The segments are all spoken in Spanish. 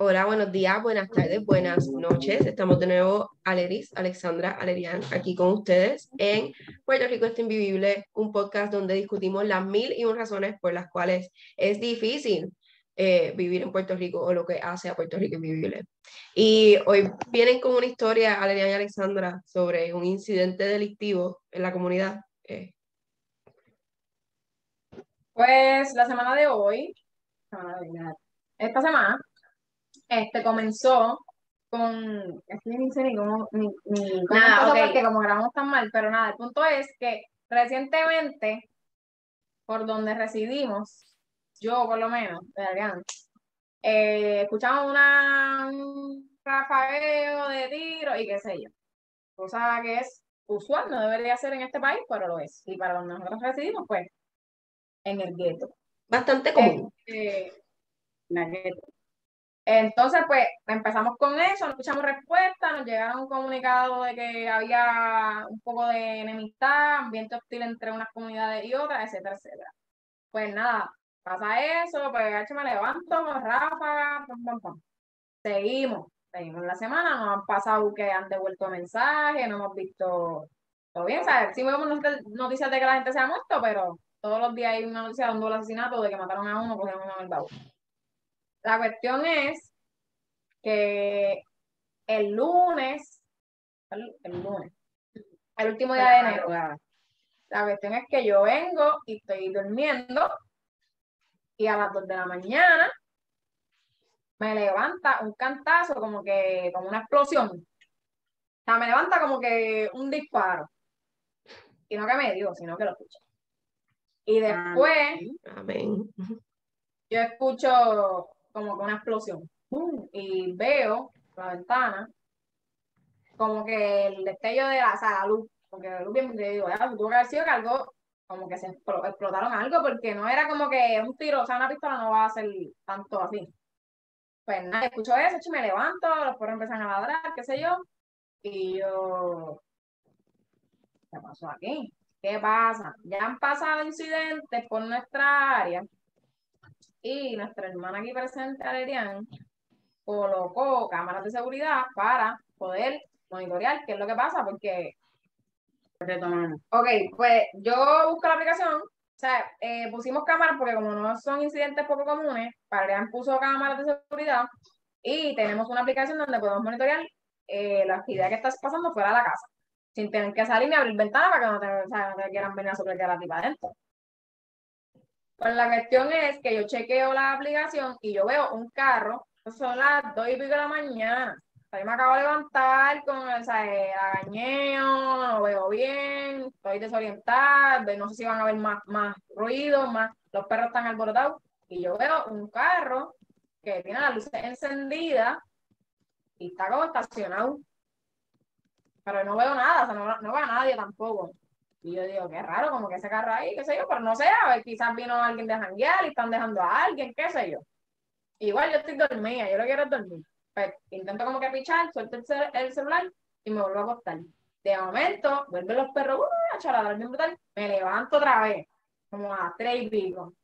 Hola, buenos días, buenas tardes, buenas noches. Estamos de nuevo, Aleris, Alexandra Alerian, aquí con ustedes en Puerto Rico está invivible, un podcast donde discutimos las mil y un razones por las cuales es difícil eh, vivir en Puerto Rico o lo que hace a Puerto Rico invivible. Y hoy vienen con una historia, Alerian y Alexandra, sobre un incidente delictivo en la comunidad. Eh, Pues la semana de hoy, esta semana, este comenzó con, es que ni sé ni cómo, ni, ni cómo Nada, empezó ok. porque como grabamos tan mal, pero nada, el punto es que recientemente, por donde residimos, yo por lo menos, de Adrián, eh, escuchamos una, un rafagueo de tiro y qué sé yo, cosa que es usual, no debería ser en este país, pero lo es. Y para donde nosotros residimos, pues, en el gueto. bastante común. La gueto. Entonces, pues, empezamos con eso, no escuchamos respuesta, nos llegaron un comunicado de que había un poco de enemistad, ambiente hostil entre unas comunidades y otras, etcétera, etcétera. Pues nada, pasa eso, pues me levanto, ráfaga, pam, pam, pam. Seguimos, seguimos la semana, nos han pasado que han devuelto mensajes, no hemos visto todo bien, ¿sabes? Sí vemos not- noticias de que la gente se ha muerto, pero todos los días hay una noticia de un doble asesinato, de que mataron a uno, cogieron uno en el baúl. La cuestión es que el lunes, el, el lunes, el último día de enero, la cuestión es que yo vengo y estoy durmiendo y a las 2 de la mañana me levanta un cantazo como que, como una explosión. O sea, me levanta como que un disparo. Y no que me dio, sino que lo escuché. Y después Amén. yo escucho como que una explosión. Y veo la ventana como que el destello de la, o sea, la luz, porque la luz bien, yo digo, ya, tuvo que haber sido que algo, como que se explo- explotaron algo, porque no era como que un tiro, o sea, una pistola no va a ser tanto así. Pues nada, escucho eso, y me levanto, los perros empiezan a ladrar, qué sé yo, y yo, ¿qué pasó aquí? ¿Qué pasa? Ya han pasado incidentes por nuestra área y nuestra hermana aquí presente, Adrián, colocó cámaras de seguridad para poder monitorear qué es lo que pasa, porque Ok, pues yo busco la aplicación, o sea, eh, pusimos cámaras porque como no son incidentes poco comunes, Adrián puso cámaras de seguridad y tenemos una aplicación donde podemos monitorear eh, la actividad que está pasando fuera de la casa, sin tener que salir ni abrir ventana para que no te, o no te quieran venir a soplar a ti para adentro. Pues la cuestión es que yo chequeo la aplicación y yo veo un carro, son las dos y pico de la mañana. Yo me acabo de levantar con o sea, el agañeo, no veo bien, estoy desorientada, no sé si van a haber más, más ruido, más, los perros están alborotados. Y yo veo un carro que tiene las luces encendidas y está como estacionado. Pero no veo nada, no, no veo a nadie tampoco. Y yo digo, qué raro, como que ese carro ahí, qué sé yo, pero no sé, a ver, quizás vino alguien de janguear y están dejando a alguien, qué sé yo. Igual yo estoy dormida, yo lo quiero dormir. Pues intento como que pichar, suelto el, cel- el celular y me vuelvo a acostar. De momento, vuelven los perros, uh, a chorar, bien brutal. Me levanto otra vez, como a tres y pico.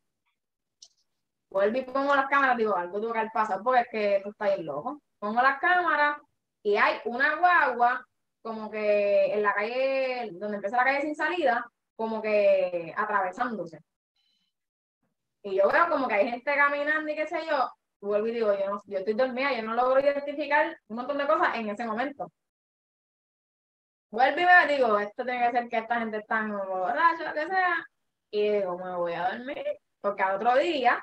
Vuelvo y pongo las cámaras, digo, algo tuvo que haber pasado porque es que esto está bien loco. Pongo las cámaras y hay una guagua como que en la calle, donde empieza la calle sin salida, como que atravesándose. Y yo veo como que hay gente caminando y qué sé yo, vuelvo y digo, yo, no, yo estoy dormida, yo no logro identificar un montón de cosas en ese momento. Vuelvo y me digo, esto tiene que ser que esta gente está borracha, lo que sea, y digo, me voy a dormir, porque al otro día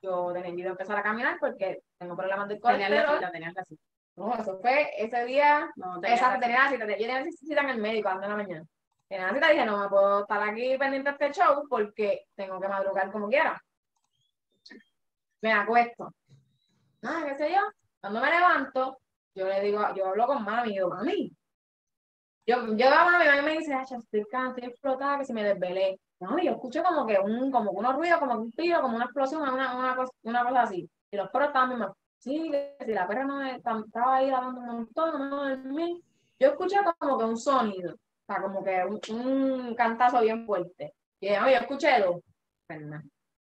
yo tenía que empezar a caminar porque tengo problemas del colesterol. tenías la cita. No, eso fue ese día No, Exacto, tenía la cita. Yo tenía la cita en el médico ando en la mañana. Tenía la cita y dije, no me puedo estar aquí pendiente de este show porque tengo que madrugar como quiera. Me acuesto. Ah, qué sé yo. Cuando me levanto, yo le digo, yo hablo con mami, y digo, mami. Yo, yo a mami, mami me dice, ay, estoy cansada, estoy explotada, que si me desvelé. No, y yo escucho como que un, como unos ruidos, como un tiro, como una explosión, una, una, cosa, una cosa así. Y los perros estaban mismos. Sí, si la perra no estaba ahí lavando un montón, no dormí. Yo escuché como que un sonido, o sea, como que un, un cantazo bien fuerte. Y yo, yo escuché dos. Pues nada.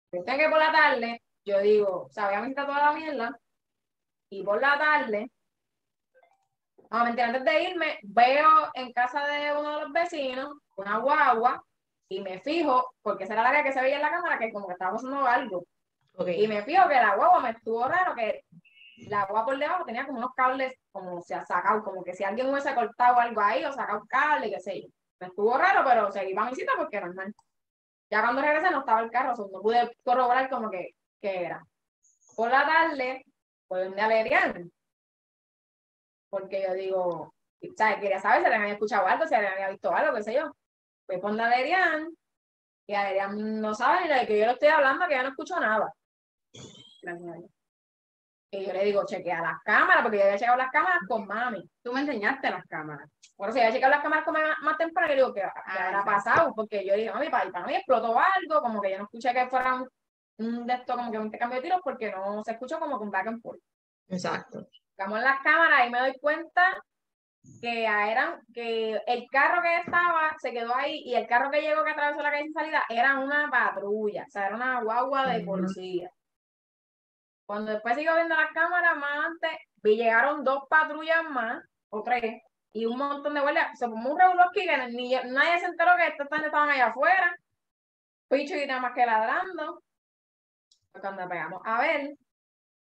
Cuestión que por la tarde, yo digo, o sea, voy a visitar toda la mierda, y por la tarde, nuevamente antes de irme, veo en casa de uno de los vecinos una guagua y me fijo, porque esa era la que se veía en la cámara, que como que estaba pasando algo. Y me fijo que la guagua me estuvo raro, que la guagua por debajo tenía como unos cables, como se ha sacado, como que si alguien hubiese cortado algo ahí o sacado un cable, qué sé yo. Me estuvo raro, pero seguí para mi cita porque normal. Ya cuando regresé no estaba el carro, no pude corroborar como que, que era. Por la tarde, fue donde Alerian. Porque yo digo, ¿sabes? Quería saber si le había escuchado algo, si le había visto algo, qué sé yo. Fue con Alerian y Alerian no sabe ni de que yo le estoy hablando, que ya no escucho nada. Y yo le digo, chequea las cámaras, porque yo había checado las cámaras con mami. Tú me enseñaste las cámaras. Bueno, si había checado las cámaras con mami más temprano, yo digo, ¿qué, ah, habrá pasado? Porque yo dije, mami, para, para mí explotó algo, como que yo no escuché que fuera un, un de esto, como que un intercambio de tiros, porque no se escuchó como un back and forth. Exacto. Estamos en las cámaras y me doy cuenta que eran, que el carro que estaba se quedó ahí y el carro que llegó que atravesó la calle sin salida era una patrulla, o sea, era una guagua de policía. Cuando después sigo viendo las cámaras, más antes, vi llegaron dos patrullas más, o tres, y un montón de guardias. Se formó un revuelo aquí que ni, nadie se enteró que estos estaban allá afuera. Picho y nada más que ladrando. Cuando pegamos a ver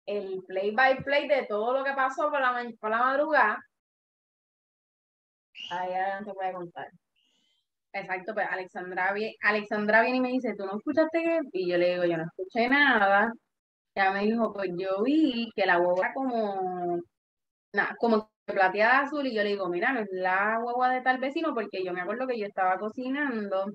el play by play de todo lo que pasó por la, por la madrugada, ahí se puede contar. Exacto, pues Alexandra, Alexandra viene y me dice, ¿tú no escuchaste qué? Y yo le digo, yo no escuché nada. Ya me dijo, pues yo vi que la hueva era como, nada, como plateada azul y yo le digo, mira, no es la hueva de tal vecino porque yo me acuerdo que yo estaba cocinando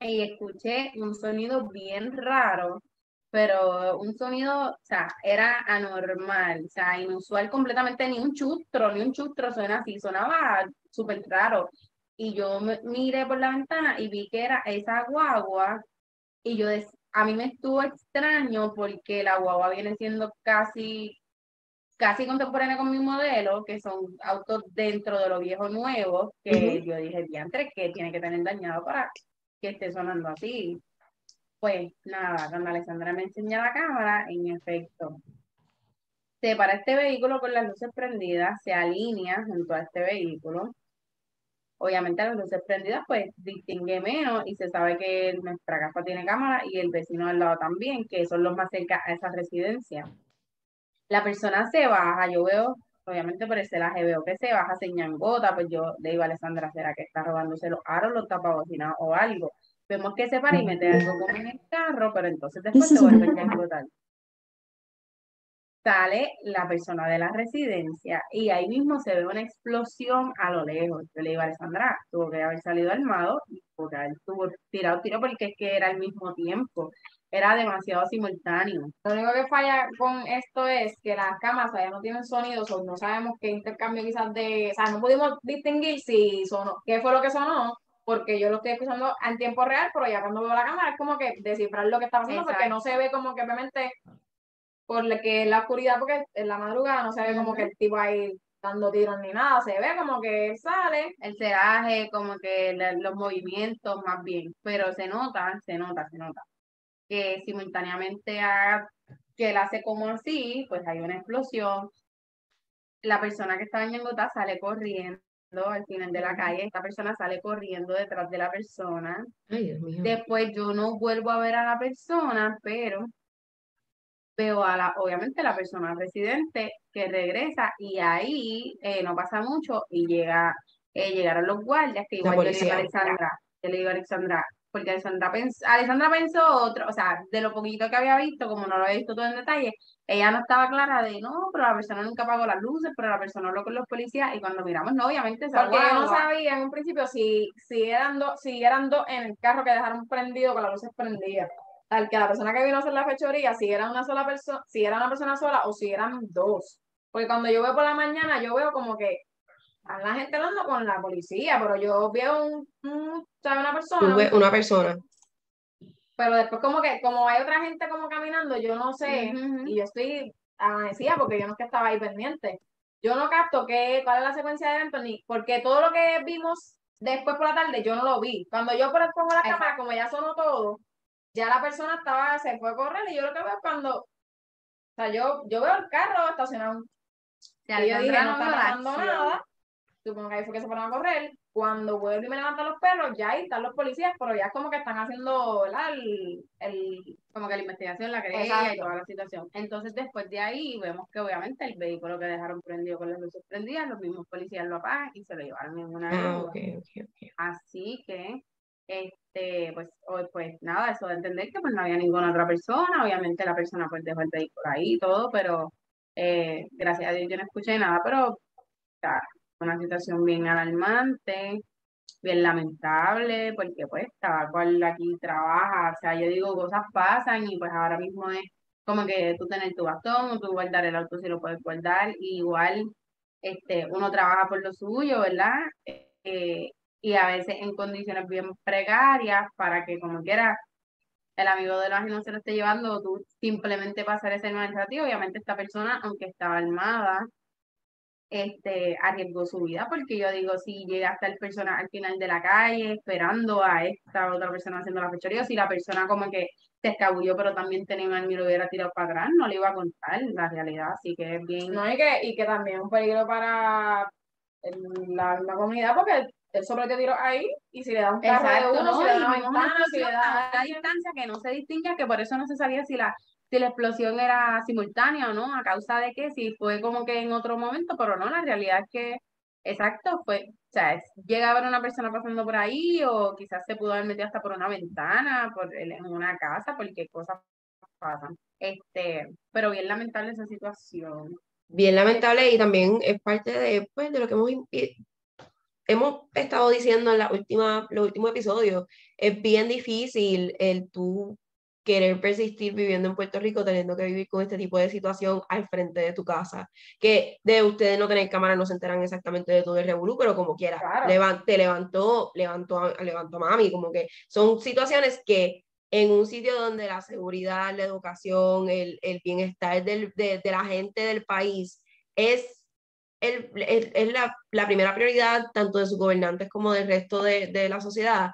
y escuché un sonido bien raro, pero un sonido, o sea, era anormal, o sea, inusual completamente, ni un chustro, ni un chustro suena así, sonaba súper raro. Y yo me, miré por la ventana y vi que era esa guagua y yo a mí me estuvo extraño porque la guagua viene siendo casi, casi contemporánea con mi modelo, que son autos dentro de lo viejo nuevo, que yo dije, diantre, que tiene que tener dañado para que esté sonando así. Pues nada, cuando Alexandra me enseña la cámara, en efecto, se para este vehículo con las luces prendidas, se alinea junto a este vehículo, Obviamente las luces prendidas pues distingue menos y se sabe que nuestra casa tiene cámara y el vecino al lado también, que son los más cerca a esa residencia. La persona se baja, yo veo, obviamente por el celaje veo que se baja, se ñangota, pues yo le digo a Alessandra, ¿será que está robándose los aros, los tapabocinas o algo? Vemos que se para y mete algo como en el carro, pero entonces después se vuelve a ñangotar sale la persona de la residencia y ahí mismo se ve una explosión a lo lejos. Yo le digo a Alessandra, tuvo que haber salido armado y porque él tuvo tirado tiro porque es que era al mismo tiempo. Era demasiado simultáneo. Lo único que falla con esto es que las cámaras ya no tienen sonido, o no sabemos qué intercambio quizás de, o sea, no pudimos distinguir si sonó, qué fue lo que sonó, porque yo lo estoy escuchando en tiempo real, pero ya cuando veo la cámara es como que descifrar lo que está pasando, porque no se ve como que obviamente por que la oscuridad, porque en la madrugada no se ve como que el tipo ahí dando tiros ni nada, se ve como que sale. El ceraje, como que los movimientos más bien, pero se nota, se nota, se nota. Que simultáneamente a, que él hace como así, pues hay una explosión. La persona que estaba en Yangotá sale corriendo al final de la calle, esta persona sale corriendo detrás de la persona. Después yo no vuelvo a ver a la persona, pero veo a la, obviamente, la persona residente que regresa y ahí eh, no pasa mucho y llega, eh, llegaron los guardias que igual yo le digo a Alexandra, yo le digo a Alexandra, porque Alexandra, pensó, Alexandra pensó otro, o sea, de lo poquito que había visto, como no lo había visto todo en detalle, ella no estaba clara de, no, pero la persona nunca apagó las luces, pero la persona habló con los policías y cuando miramos, no, obviamente Porque yo no sabía en un principio si, si, eran dos, si eran dos en el carro que dejaron prendido con las luces prendidas al que la persona que vino a hacer la fechoría, si era una sola persona, si era una persona sola o si eran dos. Porque cuando yo veo por la mañana, yo veo como que a la gente hablando con la policía, pero yo veo un, una persona. Una persona. Pero después como que, como hay otra gente como caminando, yo no sé, y yo estoy amanecida porque yo no es que estaba ahí pendiente. Yo no capto qué, cuál es la secuencia de eventos, ni porque todo lo que vimos después por la tarde yo no lo vi. Cuando yo pongo la cámara, como ya sonó todo, ya la persona estaba, se fue a correr y yo lo que veo es cuando, o sea, yo, yo veo el carro estacionado. Y yo dije, no está pasando nada. Supongo que ahí fue que se fueron a correr. Cuando vuelvo y me levantan los perros, ya ahí están los policías, pero ya es como que están haciendo ¿verdad? El, el, como que la investigación, la querella y toda la situación. Entonces, después de ahí, vemos que obviamente el vehículo que dejaron prendido con las luces prendidas, los mismos policías lo apagan y se lo llevaron en una ah, okay, Así que, este, pues, pues nada, eso de entender que pues no había ninguna otra persona, obviamente la persona pues dejó el vehículo ahí y todo, pero eh, gracias a Dios yo no escuché nada, pero está una situación bien alarmante, bien lamentable, porque pues cada cual aquí trabaja, o sea, yo digo, cosas pasan y pues ahora mismo es como que tú tener tu bastón o tú guardar el auto si lo puedes guardar, igual este, uno trabaja por lo suyo, ¿verdad? Eh, y a veces en condiciones bien precarias para que como quiera el amigo de los no se lo esté llevando, tú simplemente pasar ese administrativo, obviamente esta persona, aunque estaba armada, este, arriesgó su vida, porque yo digo, si llega hasta el persona al final de la calle esperando a esta otra persona haciendo la fechoría, si la persona como que se escabulló, pero también tenía un y lo hubiera tirado para atrás, no le iba a contar la realidad, así que es bien... No, y que, y que también es un peligro para la comunidad, porque él sobre te tiró ahí y si le da un carro de uno, si le da una ventana, si le da... A distancia que no se distingue, que por eso no se sabía si la si la explosión era simultánea o no, a causa de que si fue como que en otro momento, pero no, la realidad es que, exacto, fue, o sea, llega a ver una persona pasando por ahí o quizás se pudo haber metido hasta por una ventana, por en una casa, porque cosas pasan. Este, pero bien lamentable esa situación. Bien lamentable y también es parte de, pues, de lo que hemos hemos estado diciendo en la última, los últimos episodios, es bien difícil el tú querer persistir viviendo en Puerto Rico teniendo que vivir con este tipo de situación al frente de tu casa. Que de ustedes no tener cámara no se enteran exactamente de todo el revolú, pero como quiera, te levantó, levantó, levantó mami, como que son situaciones que en un sitio donde la seguridad, la educación, el, el bienestar del, de, de, la gente del país es, el, es la, la, primera prioridad tanto de sus gobernantes como del resto de, de la sociedad,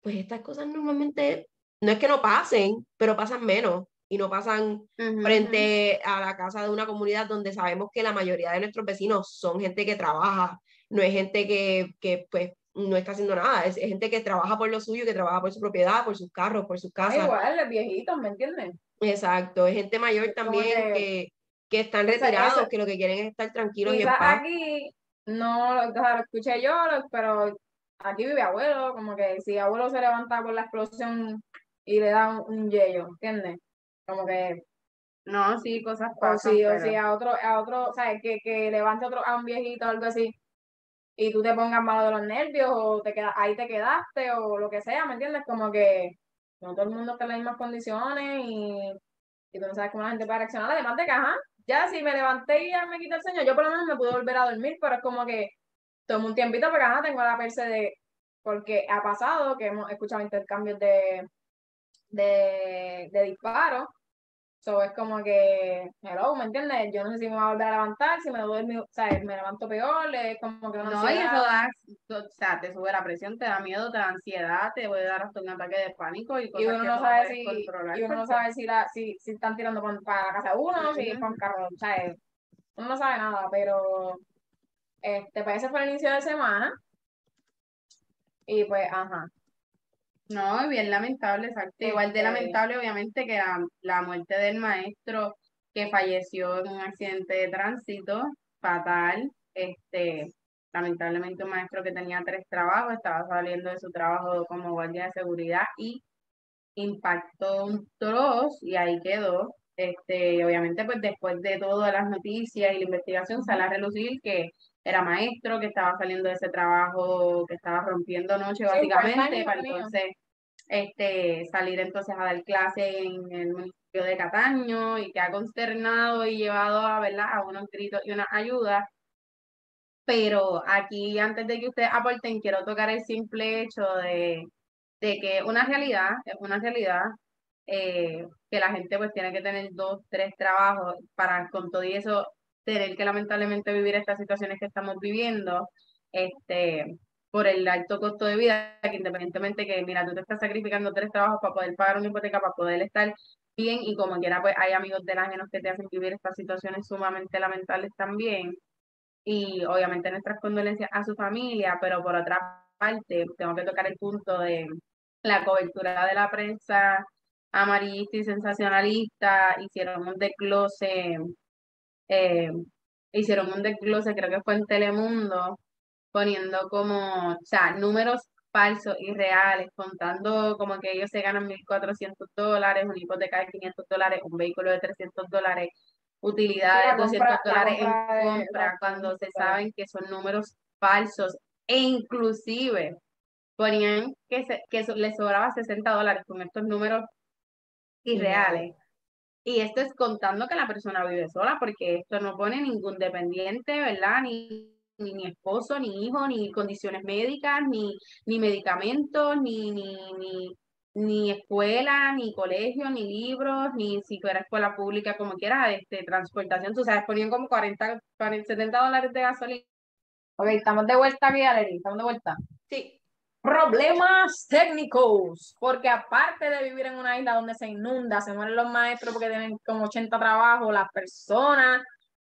pues estas cosas normalmente no es que no pasen, pero pasan menos y no pasan frente a la casa de una comunidad donde sabemos que la mayoría de nuestros vecinos son gente que trabaja, no es gente que, que pues no está haciendo nada, es, gente que trabaja por lo suyo, que trabaja por su propiedad, por sus carros, por sus casas. igual, los viejitos, ¿me entienden? Exacto, es gente mayor también que, que, están retirados, que lo que quieren es estar tranquilos y en paz. aquí, no, lo escuché yo, pero aquí vive abuelo, como que si abuelo se levanta por la explosión y le da un, yello, ¿entiendes? Como que no, sí, cosas pasan. O sí, o sí, a otro, a otro, ¿sabes? Que, que levante otro, a un viejito o algo así, y tú te pongas malo de los nervios, o te queda, ahí te quedaste, o lo que sea, ¿me entiendes? Como que no todo el mundo está en las mismas condiciones y, y tú no sabes cómo la gente puede reaccionar. Además de que, ajá, ya si me levanté y ya me quité el sueño, yo por lo menos me pude volver a dormir, pero es como que tomo un tiempito porque, ajá, tengo la perse de, porque ha pasado que hemos escuchado intercambios de de, de disparo. So, es como que, hello, ¿me entiendes? Yo no sé si me voy a volver a levantar, si me duermo, o sea, me levanto peor, es como que no, no y eso da, o sea, te sube la presión, te da miedo, te da ansiedad, te puede dar hasta un ataque de pánico y, y uno no sabe si, y uno no sabe si, la, si, si están tirando para la casa de uno, si es con carro, o sea, uno no sabe nada, pero este, pues ese fue el inicio de semana. Y pues, ajá, no, bien lamentable, exacto. Igual de lamentable, obviamente, que la, muerte del maestro que falleció en un accidente de tránsito fatal. Este, lamentablemente, un maestro que tenía tres trabajos, estaba saliendo de su trabajo como guardia de seguridad y impactó un troz y ahí quedó. Este, obviamente, pues después de todas las noticias y la investigación, sale a relucir que era maestro, que estaba saliendo de ese trabajo, que estaba rompiendo noche básicamente, para entonces este, salir entonces a dar clase en el municipio de Cataño y que ha consternado y llevado a, ¿verdad? a unos gritos y una ayuda. Pero aquí, antes de que ustedes aporten, quiero tocar el simple hecho de, de que una realidad, es una realidad, eh, que la gente pues tiene que tener dos, tres trabajos para con todo y eso tener que lamentablemente vivir estas situaciones que estamos viviendo, este, por el alto costo de vida, que independientemente que, mira, tú te estás sacrificando tres trabajos para poder pagar una hipoteca, para poder estar bien, y como quiera, pues hay amigos del ajenos que te hacen vivir estas situaciones sumamente lamentables también. Y obviamente nuestras condolencias a su familia, pero por otra parte, tengo que tocar el punto de la cobertura de la prensa amarillista y sensacionalista, hicieron un desglose, eh, hicieron un desglose, creo que fue en Telemundo, poniendo como, o sea, números falsos y reales, contando como que ellos se ganan 1.400 dólares, una hipoteca de 500 dólares, un vehículo de 300 dólares, utilidades de 200 dólares en compra, cuando se saben que son números falsos. E inclusive ponían que, se, que les sobraba 60 dólares con estos números irreales. Y esto es contando que la persona vive sola, porque esto no pone ningún dependiente, ¿verdad? Ni, ni, esposo, ni hijo, ni condiciones médicas, ni, ni medicamentos, ni, ni, ni, ni escuela, ni colegio, ni libros, ni si fuera escuela pública, como quieras, este, transportación. Tú sabes, ponían como 40, 40 70 dólares de gasolina. Ok, estamos de vuelta aquí, estamos de vuelta. Sí problemas técnicos, porque aparte de vivir en una isla donde se inunda, se mueren los maestros porque tienen como 80 trabajos, las personas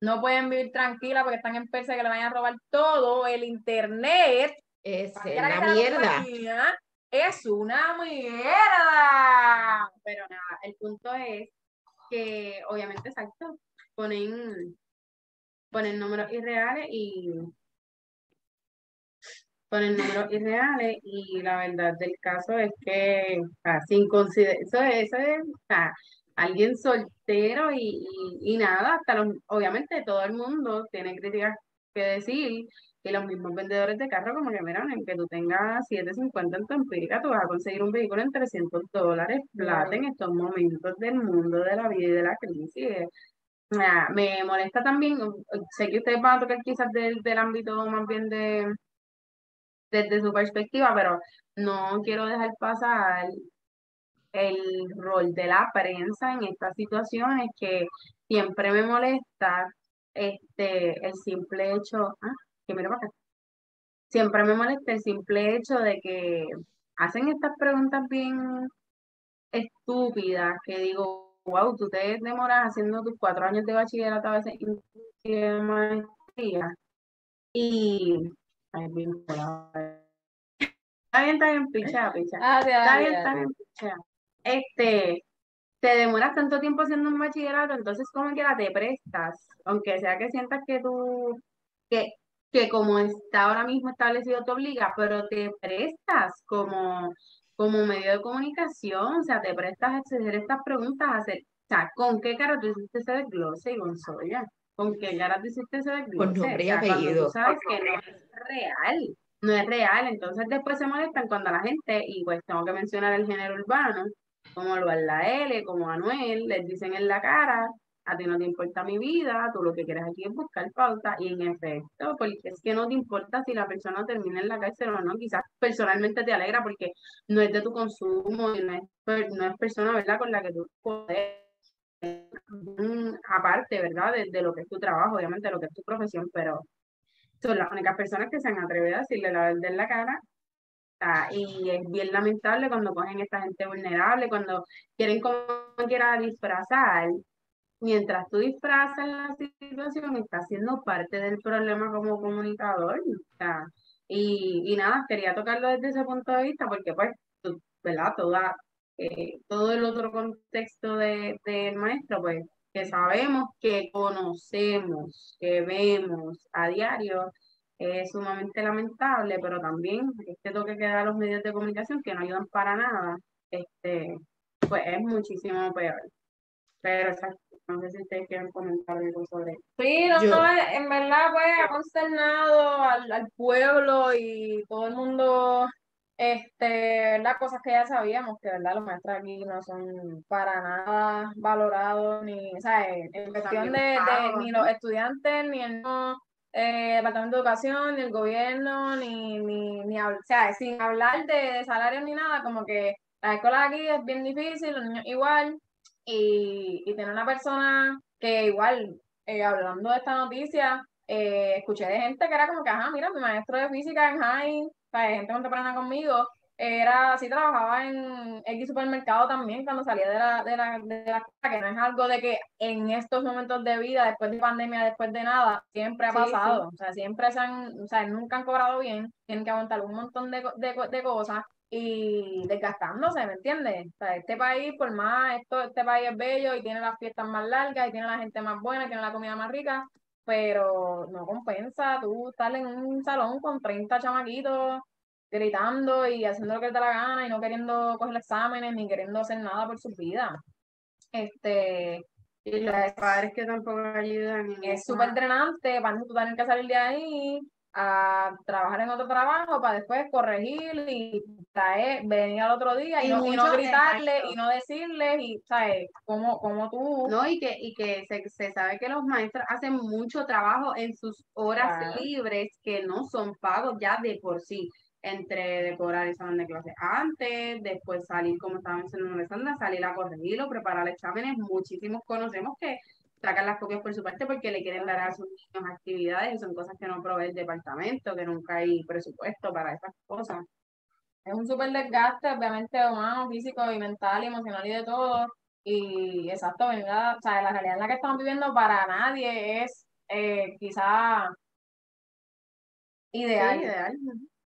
no pueden vivir tranquilas porque están en Persia que le vayan a robar todo, el internet es una mierda. Es una mierda. Pero nada, el punto es que obviamente, exacto, ponen, ponen números irreales y ponen números irreales y la verdad del caso es que sin considerar, eso, eso es alguien soltero y, y, nada, hasta los, obviamente todo el mundo tiene críticas que decir y los mismos vendedores de carro como que miran en que tú tengas 750 en tu empírica, tú vas a conseguir un vehículo en 300 dólares plata en estos momentos del mundo de la vida y de la crisis. me molesta también, sé que ustedes van a tocar quizás del, del ámbito más bien de, desde su perspectiva, pero no quiero dejar pasar el rol de la prensa en estas situaciones que siempre me molesta este el simple hecho, ah, que mira acá. Siempre me molesta el simple hecho de que hacen estas preguntas bien estúpidas que digo, wow, tú te demoras haciendo tus cuatro años de bachillerato a veces de maestría y Está bien, está bien, picha, picha. Ah, está bien, está bien, picha. Este, te demoras tanto tiempo haciendo un bachillerato, entonces como que la te prestas, aunque sea que sientas que tú, que, que como está ahora mismo establecido te obliga, pero te prestas como, como medio de comunicación, o sea, te prestas a hacer estas preguntas, a hacer, o sea, ¿con qué cara tú hiciste ese desglose, y Gonzoya? ¿Con qué tú hiciste ese desglose? Con nombre y apellido. Tú sabes que no es real, no es real. Entonces después se molestan cuando la gente, y pues tengo que mencionar el género urbano, como lo la L, como Anuel, les dicen en la cara, a ti no te importa mi vida, tú lo que quieres aquí es buscar pauta, y en efecto, porque es que no te importa si la persona termina en la cárcel o no, quizás personalmente te alegra porque no es de tu consumo y no es, no es persona, ¿verdad?, con la que tú puedes aparte, ¿verdad? De, lo que es tu trabajo, obviamente, lo que es tu profesión, pero son las únicas personas que se han atrevido a decirle la verdad en la cara. y es bien lamentable cuando cogen esta gente vulnerable, cuando quieren como quiera disfrazar. Mientras tú disfrazas la situación, estás siendo parte del problema como comunicador. y, nada, quería tocarlo desde ese punto de vista porque pues, ¿verdad? Toda, eh, todo el otro contexto del maestro, pues que sabemos, que conocemos, que vemos a diario, es sumamente lamentable, pero también este toque que da los medios de comunicación que no ayudan para nada, este, pues es muchísimo peor. Pero no sé si ustedes quieren comentar algo sobre eso. Sí, no, en verdad, pues ha consternado al, al pueblo y todo el mundo este, las cosas que ya sabíamos, que verdad los maestros aquí no son para nada valorados, ni, o sea, en cuestión de, ni los estudiantes, ni el eh, Departamento de Educación, ni el gobierno, ni, ni, ni o sea, sin hablar de, de salarios ni nada, como que la escuela aquí es bien difícil, los niños igual, y, y tener una persona que igual, eh, hablando de esta noticia, eh, escuché de gente que era como que, ajá, mira, mi maestro de física en high, sea, gente contemporánea conmigo, era así, trabajaba en X supermercado también cuando salía de la, de la, de la que no es algo de que en estos momentos de vida, después de pandemia, después de nada, siempre ha pasado, o sea, siempre se han, o sea, nunca han cobrado bien, tienen que aguantar un montón de, de, de cosas y desgastándose, ¿me entiendes? O sea, este país, por más, esto, este país es bello y tiene las fiestas más largas y tiene la gente más buena, y tiene la comida más rica, pero no compensa tú estar en un salón con 30 chamaquitos gritando y haciendo lo que te da la gana y no queriendo coger exámenes ni queriendo hacer nada por su vida. Este, y los padres que tampoco ayudan. Es súper drenante, para tú tener que salir de ahí a trabajar en otro trabajo para después corregir y traer, venir al otro día y, no, gritarle y no decirle y sabes como, como tú no y que y que se, se, sabe que los maestros hacen mucho trabajo en sus horas libres que no son pagos ya de por sí. Entre decorar el salón de clase antes, después salir, como estaba mencionando salir a corregirlo, preparar exámenes. Muchísimos conocemos que sacan las copias por su parte porque le quieren dar a sus niños actividades y son cosas que no provee el departamento, que nunca hay presupuesto para esas cosas. Es un súper desgaste, obviamente, humano, físico y mental y emocional y de todo. Y exacto. O sea, la realidad en la que estamos viviendo para nadie es eh, quizá ideal. ideal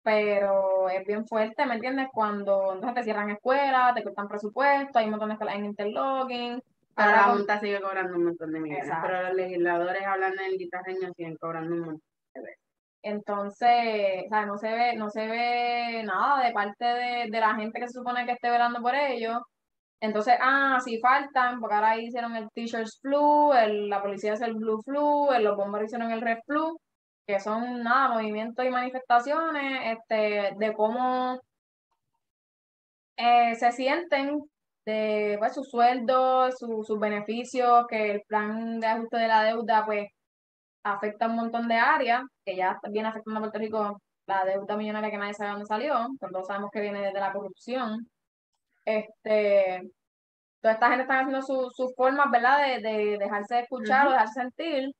pero es bien fuerte, ¿me entiendes? Cuando entonces te cierran escuelas, te cortan presupuesto, hay un montón de escuelas en interlogging. Ahora la Junta sigue cobrando un montón de millones, pero los legisladores hablando en el guitarreño siguen cobrando un montón de veces. Entonces, o sea, no se ve, no se ve nada de parte de, de la gente que se supone que esté velando por ellos. Entonces, ah, sí faltan, porque ahora hicieron el T-shirts flu, el, la policía hace el blue flu, el, los bomberos hicieron el red flu que son nada, movimientos y manifestaciones este, de cómo eh, se sienten de pues, sus sueldos, sus beneficios, que el plan de ajuste de la deuda pues afecta un montón de áreas, que ya viene afectando a Puerto Rico la deuda millonaria que nadie sabe dónde salió, todos sabemos que viene desde la corrupción. Este, toda esta gente está haciendo sus formas, ¿verdad?, de, de dejarse escuchar o dejarse sentir,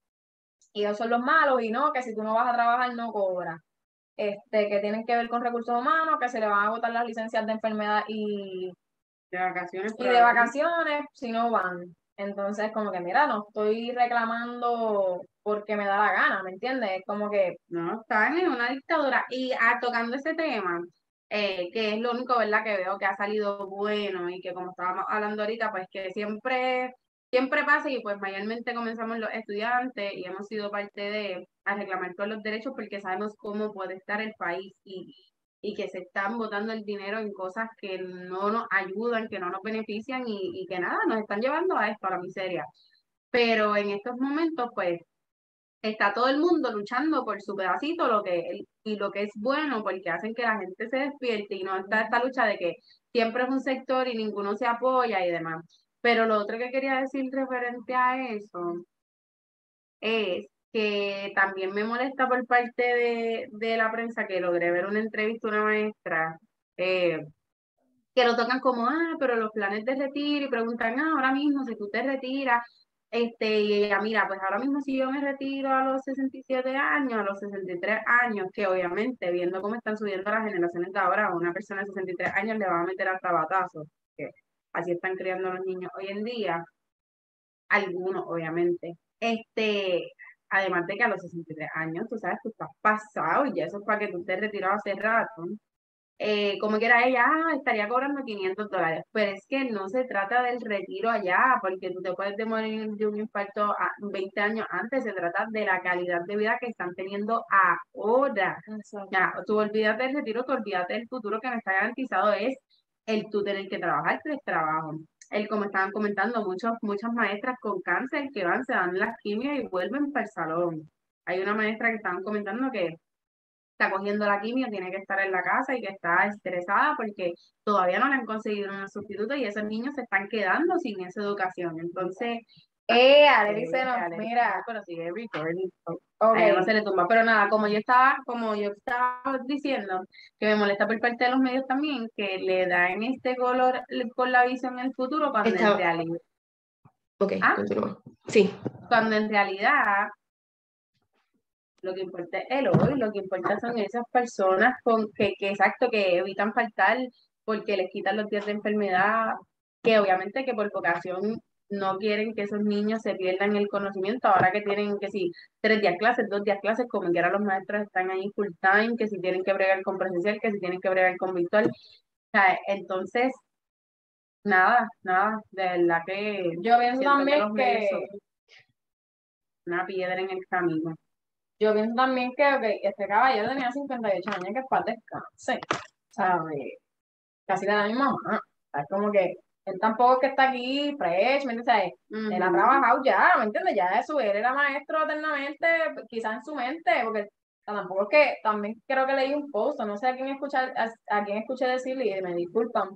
y ellos son los malos y no, que si tú no vas a trabajar no cobras. Este, que tienen que ver con recursos humanos, que se le van a agotar las licencias de enfermedad y de vacaciones, y de vacaciones si no van. Entonces, como que mira, no estoy reclamando porque me da la gana, ¿me entiendes? Es como que... No, están en una dictadura. Y ah, tocando ese tema, eh, que es lo único, ¿verdad?, que veo que ha salido bueno y que como estábamos hablando ahorita, pues que siempre siempre pasa y pues mayormente comenzamos los estudiantes y hemos sido parte de a reclamar todos los derechos porque sabemos cómo puede estar el país y, y que se están botando el dinero en cosas que no nos ayudan, que no nos benefician y, que nada, nos están llevando a esto, a la miseria. Pero en estos momentos, pues, está todo el mundo luchando por su pedacito lo que, y lo que es bueno, porque hacen que la gente se despierte y no está esta lucha de que siempre es un sector y ninguno se apoya y demás. Pero lo otro que quería decir referente a eso es que también me molesta por parte de, de la prensa que logré ver una entrevista a una maestra eh, que lo tocan como, ah, pero los planes de retiro y preguntan, ah, ahora mismo si tú te retiras, este, y ella, mira, pues ahora mismo si yo me retiro a los 67 años, a los 63 años, que obviamente viendo cómo están subiendo las generaciones de ahora, una persona de 63 años le va a meter hasta batazos, que así están criando los niños hoy en día, algunos obviamente. Este, además de que a los 63 años, tú sabes, tú estás pasado y ya eso es para que tú te retirado hace rato. Eh, como que era ella, ah, estaría cobrando 500 dólares, pero es que no se trata del retiro allá, porque tú te puedes morir de un infarto a 20 años antes, se trata de la calidad de vida que están teniendo ahora. Ya, tú olvídate del retiro, tú olvídate del futuro que no está garantizado, es el tú tener que trabajar tres trabajos. El, como estaban comentando, muchos, muchas maestras con cáncer que van, se dan las quimios y vuelven para el salón. Hay una maestra que estaban comentando que está cogiendo la quimio, tiene que estar en la casa y que está estresada porque todavía no le han conseguido un sustituto y esos niños se están quedando sin esa educación. Entonces, eh, Alex mira. Pero sigue recording. Okay. no se le tumba. Pero nada, como yo estaba, como yo estaba diciendo, que me molesta por parte de los medios también, que le dan este color con la visión en el futuro cuando en realidad. Ok, ¿Ah? Sí. Cuando en realidad lo que importa es el hoy, lo que importa son esas personas con que, que exacto, que evitan faltar porque les quitan los días de enfermedad, que obviamente que por vocación no quieren que esos niños se pierdan el conocimiento, ahora que tienen que si tres días clases, dos días clases, como que ahora los maestros están ahí full time, que si tienen que bregar con presencial, que si tienen que bregar con virtual. Entonces, nada, nada, de verdad que yo pienso también que una piedra en el camino. Yo pienso también que este caballero tenía 58 años, que es para descansar, ¿sabes? Casi de la misma mamá. Es como que él tampoco es que está aquí fresh, ¿me entiendes? Él ha trabajado ya, ¿me entiendes? Ya eso, él era maestro eternamente, quizás en su mente, porque tampoco es que, también creo que leí un post, no sé a quién escuchar, a, quién escuché decirle, y me disculpan,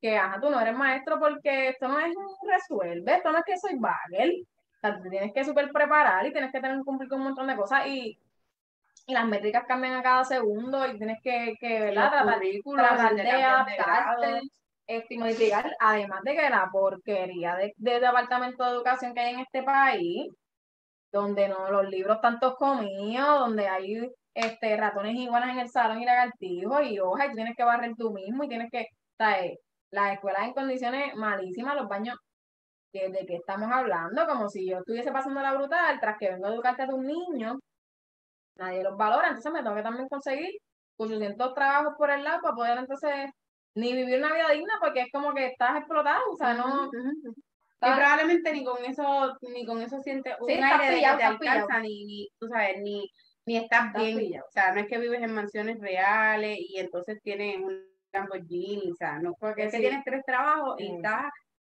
que ajá, tú no eres maestro porque esto no es un resuelve, esto no es que soy bagel, o sea, te tienes que súper preparar y tienes que tener cumplir con un montón de cosas y, y las métricas cambian a cada segundo y tienes que, que ¿verdad? Tratar, tratar de adaptarte modificar, además de que la porquería de, de, departamento de educación que hay en este país, donde no los libros tantos comidos, donde hay este, ratones iguanas en el salón y lagartijos y hojas, y tienes que barrer tú mismo y tienes que, traer las escuelas en condiciones malísimas, los baños, ¿de qué estamos hablando? Como si yo estuviese pasando la brutal, tras que vengo a educarte a tus niños, nadie los valora, entonces me tengo que también conseguir 800 trabajos por el lado para poder entonces ni vivir una vida digna porque es como que estás explotado, o sea, no... Y probablemente ni con eso, ni con eso sientes un aire de que te alcanza, ni, tú sabes, ni, ni estás, bien. O sea, no es que vives en mansiones reales y entonces tienes un Lamborghini, o sea, no, porque es que tienes tres trabajos y estás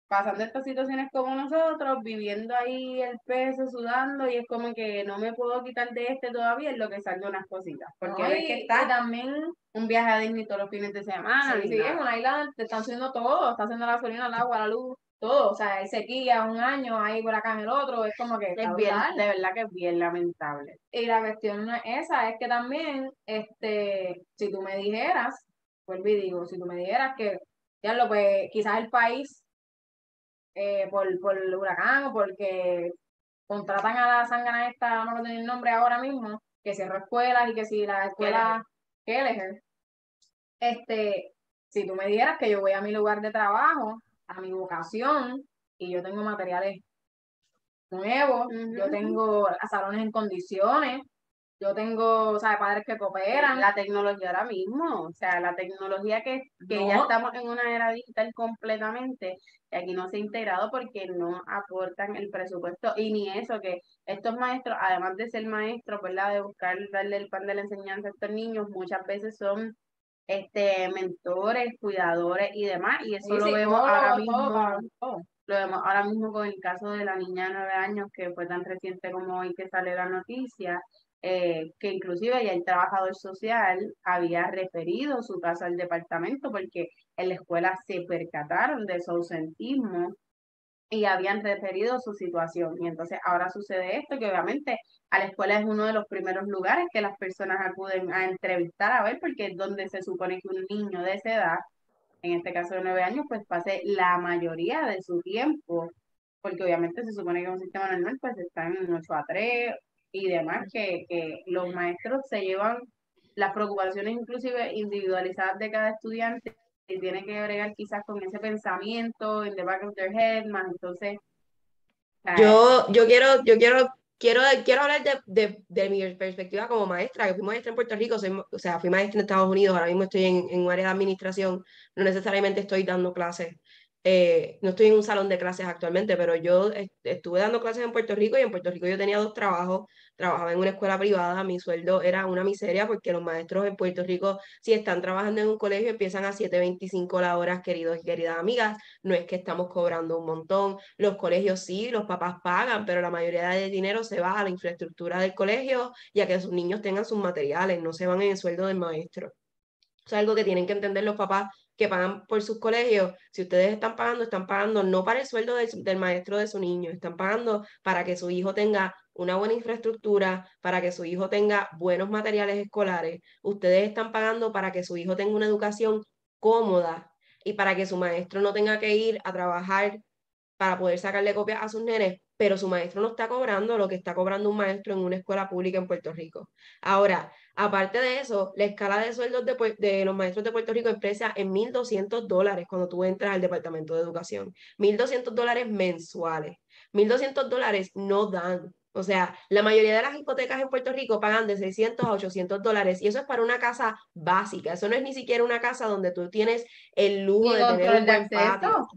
pasando estas situaciones como nosotros, viviendo ahí el peso, sudando, y es como que no me puedo quitar de este todavía, es lo que salgo unas cositas. Porque no, que está también un viaje a Disney todos los fines de semana. Sí, sí en una isla te están haciendo todo, está haciendo la gasolina, el agua, la luz, todo. O sea, hay sequía un año, ahí por acá en el otro, es como que... Es bien, de verdad que es bien lamentable. Y la cuestión es esa, es que también, este, si tú me dijeras, vuelvo y digo, si tú me dijeras que, ya lo pues quizás el país eh, por, por el huracán o porque contratan a la sangana esta, no tener el nombre ahora mismo, que cierra escuelas y que si la escuela Kelleher, este, si tú me dijeras que yo voy a mi lugar de trabajo, a mi vocación, y yo tengo materiales nuevos, yo tengo salones en condiciones, yo tengo, o sea, padres que cooperan. La tecnología ahora mismo, o sea, la tecnología que, que ya estamos en una era digital completamente, aquí no se ha integrado porque no aportan el presupuesto y ni eso, que estos maestros, además de ser maestros, ¿verdad? De buscar darle el pan de la enseñanza a estos niños, muchas veces son este mentores, cuidadores y demás, y eso lo vemos ahora mismo. Lo vemos ahora mismo con el caso de la niña de nueve años, que fue tan reciente como hoy que sale la noticia, eh, que inclusive ya el trabajador social había referido su caso al departamento porque en la escuela se percataron de su ausentismo y habían referido su situación. Y entonces ahora sucede esto, que obviamente a la escuela es uno de los primeros lugares que las personas acuden a entrevistar a ver, porque es donde se supone que un niño de esa edad, en este caso de nueve años, pues pase la mayoría de su tiempo, porque obviamente se supone que un sistema normal pues está en 8 a 3 y demás, que, que los maestros se llevan las preocupaciones inclusive individualizadas de cada estudiante y tienen que agregar quizás con ese pensamiento en the back of their head, más entonces... Yo, yo quiero, yo quiero, quiero, quiero hablar de, de, de mi perspectiva como maestra, que fui maestra en Puerto Rico, soy, o sea, fui maestra en Estados Unidos, ahora mismo estoy en, en un área de administración, no necesariamente estoy dando clases eh, no estoy en un salón de clases actualmente, pero yo estuve dando clases en Puerto Rico y en Puerto Rico yo tenía dos trabajos. Trabajaba en una escuela privada, mi sueldo era una miseria porque los maestros en Puerto Rico, si están trabajando en un colegio, empiezan a 7.25 la hora, queridos y queridas amigas. No es que estamos cobrando un montón. Los colegios sí, los papás pagan, pero la mayoría del dinero se va a la infraestructura del colegio y a que sus niños tengan sus materiales, no se van en el sueldo del maestro. Es algo que tienen que entender los papás que pagan por sus colegios, si ustedes están pagando, están pagando no para el sueldo del, maestro de su niño, están pagando para que su hijo tenga una buena infraestructura, para que su hijo tenga buenos materiales escolares, ustedes están pagando para que su hijo tenga una educación cómoda y para que su maestro no tenga que ir a trabajar para poder sacarle copias a sus nenes, pero su maestro no está cobrando lo que está cobrando un maestro en una escuela pública en Puerto Rico. Ahora, aparte de eso, la escala de sueldos de, los maestros de Puerto Rico empieza en 1.200 dólares cuando tú entras al Departamento de Educación. 1.200 dólares mensuales. 1.200 dólares no dan. O sea, la mayoría de las hipotecas en Puerto Rico pagan de 600 a 800 dólares y eso es para una casa básica. Eso no es ni siquiera una casa donde tú tienes el lujo de tener un buen patio.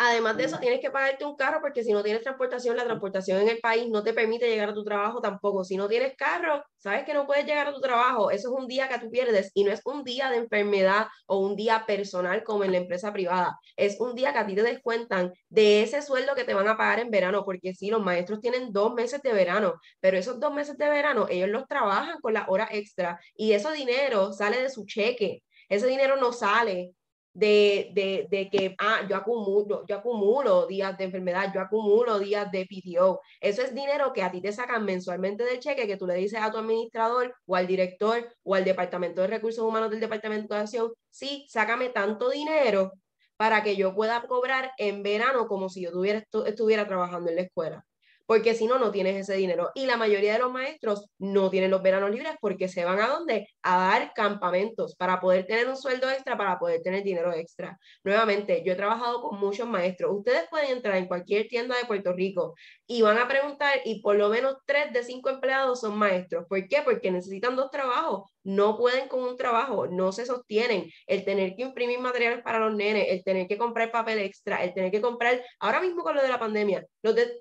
Además de eso, tienes que pagarte un carro porque si no tienes transportación, la transportación en el país no te permite llegar a tu trabajo tampoco. Si no tienes carro, sabes que no puedes llegar a tu trabajo. Eso es un día que tú pierdes y no es un día de enfermedad o un día personal como en la empresa privada. Es un día que a ti te descuentan de ese sueldo que te van a pagar en verano, porque sí, los maestros tienen dos meses de verano, pero esos dos meses de verano ellos los trabajan con la hora extra y ese dinero sale de su cheque. Ese dinero no sale de, de, de, que, ah, yo acumulo, yo acumulo días de enfermedad, yo acumulo días de PTO. Eso es dinero que a ti te sacan mensualmente del cheque que tú le dices a tu administrador o al director o al departamento de recursos humanos del departamento de educación, sí, sácame tanto dinero para que yo pueda cobrar en verano como si yo tuviera, estuviera trabajando en la escuela porque si no, no tienes ese dinero. Y la mayoría de los maestros no tienen los veranos libres porque se van a dónde? A dar campamentos para poder tener un sueldo extra, para poder tener dinero extra. Nuevamente, yo he trabajado con muchos maestros. Ustedes pueden entrar en cualquier tienda de Puerto Rico y van a preguntar y por lo menos tres de cinco empleados son maestros. ¿Por qué? Porque necesitan dos trabajos no pueden con un trabajo, no se sostienen. El tener que imprimir materiales para los nenes, el tener que comprar papel extra, el tener que comprar, ahora mismo con lo de la pandemia,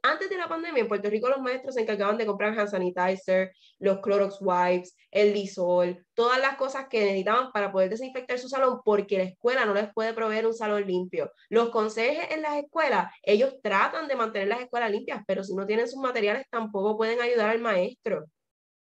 antes de la pandemia en Puerto Rico los maestros se encargaban de comprar hand sanitizer, los Clorox wipes, el Lysol, todas las cosas que necesitaban para poder desinfectar su salón porque la escuela no les puede proveer un salón limpio. Los consejes en las escuelas, ellos tratan de mantener las escuelas limpias, pero si no tienen sus materiales tampoco pueden ayudar al maestro.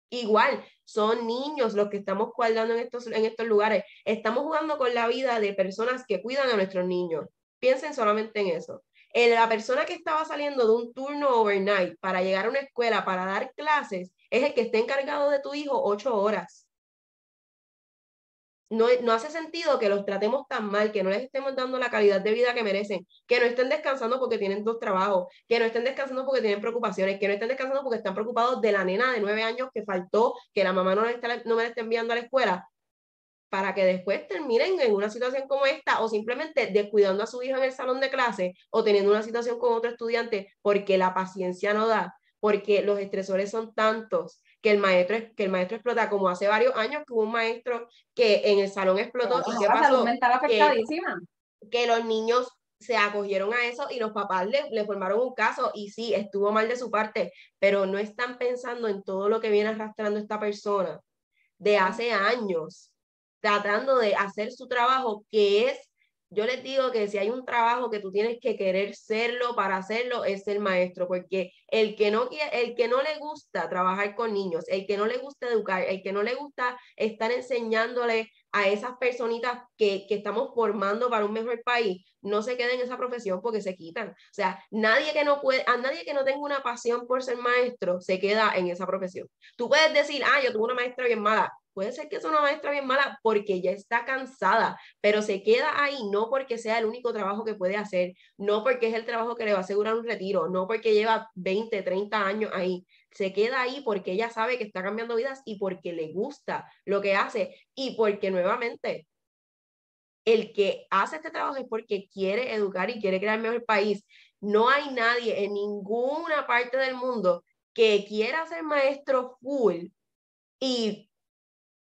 Igual, son niños los que estamos guardando en estos, en estos lugares. Estamos jugando con la vida de personas que cuidan a nuestros niños. Piensen solamente en eso. la persona que estaba saliendo de un turno overnight para llegar a una escuela para dar clases es el que está encargado de tu hijo ocho horas no, no, hace sentido que los tratemos tan mal, que no les estemos dando la calidad de vida que merecen, que no estén descansando porque tienen dos trabajos, que no estén descansando porque tienen preocupaciones, que no estén descansando porque están preocupados de la nena de nueve años que faltó, que la mamá no, le está, no me la esté enviando a la escuela, para que después terminen en una situación como esta o simplemente descuidando a su hijo en el salón de clase o teniendo una situación con otro estudiante porque la paciencia no da, porque los estresores son tantos que el maestro, que el maestro explota, como hace varios años que hubo un maestro que en el salón explotó. ¿Y qué pasó? Que, los niños se acogieron a eso y los papás le, le, formaron un caso y sí, estuvo mal de su parte, pero no están pensando en todo lo que viene arrastrando esta persona de hace años, tratando de hacer su trabajo, que es yo les digo que si hay un trabajo que tú tienes que querer serlo para hacerlo, es el maestro, porque el que no, el que no le gusta trabajar con niños, el que no le gusta educar, el que no le gusta estar enseñándole a esas personitas que, que estamos formando para un mejor país, no se quede en esa profesión porque se quitan. O sea, nadie que no puede, a nadie que no tenga una pasión por ser maestro se queda en esa profesión. Tú puedes decir, ah, yo tuve una maestra bien mala. Puede ser que sea una maestra bien mala porque ya está cansada, pero se queda ahí no porque sea el único trabajo que puede hacer, no porque es el trabajo que le va a asegurar un retiro, no porque lleva 20, 30 años ahí. Se queda ahí porque ella sabe que está cambiando vidas y porque le gusta lo que hace y porque nuevamente el que hace este trabajo es porque quiere educar y quiere crear mejor país. No hay nadie en ninguna parte del mundo que quiera ser maestro full y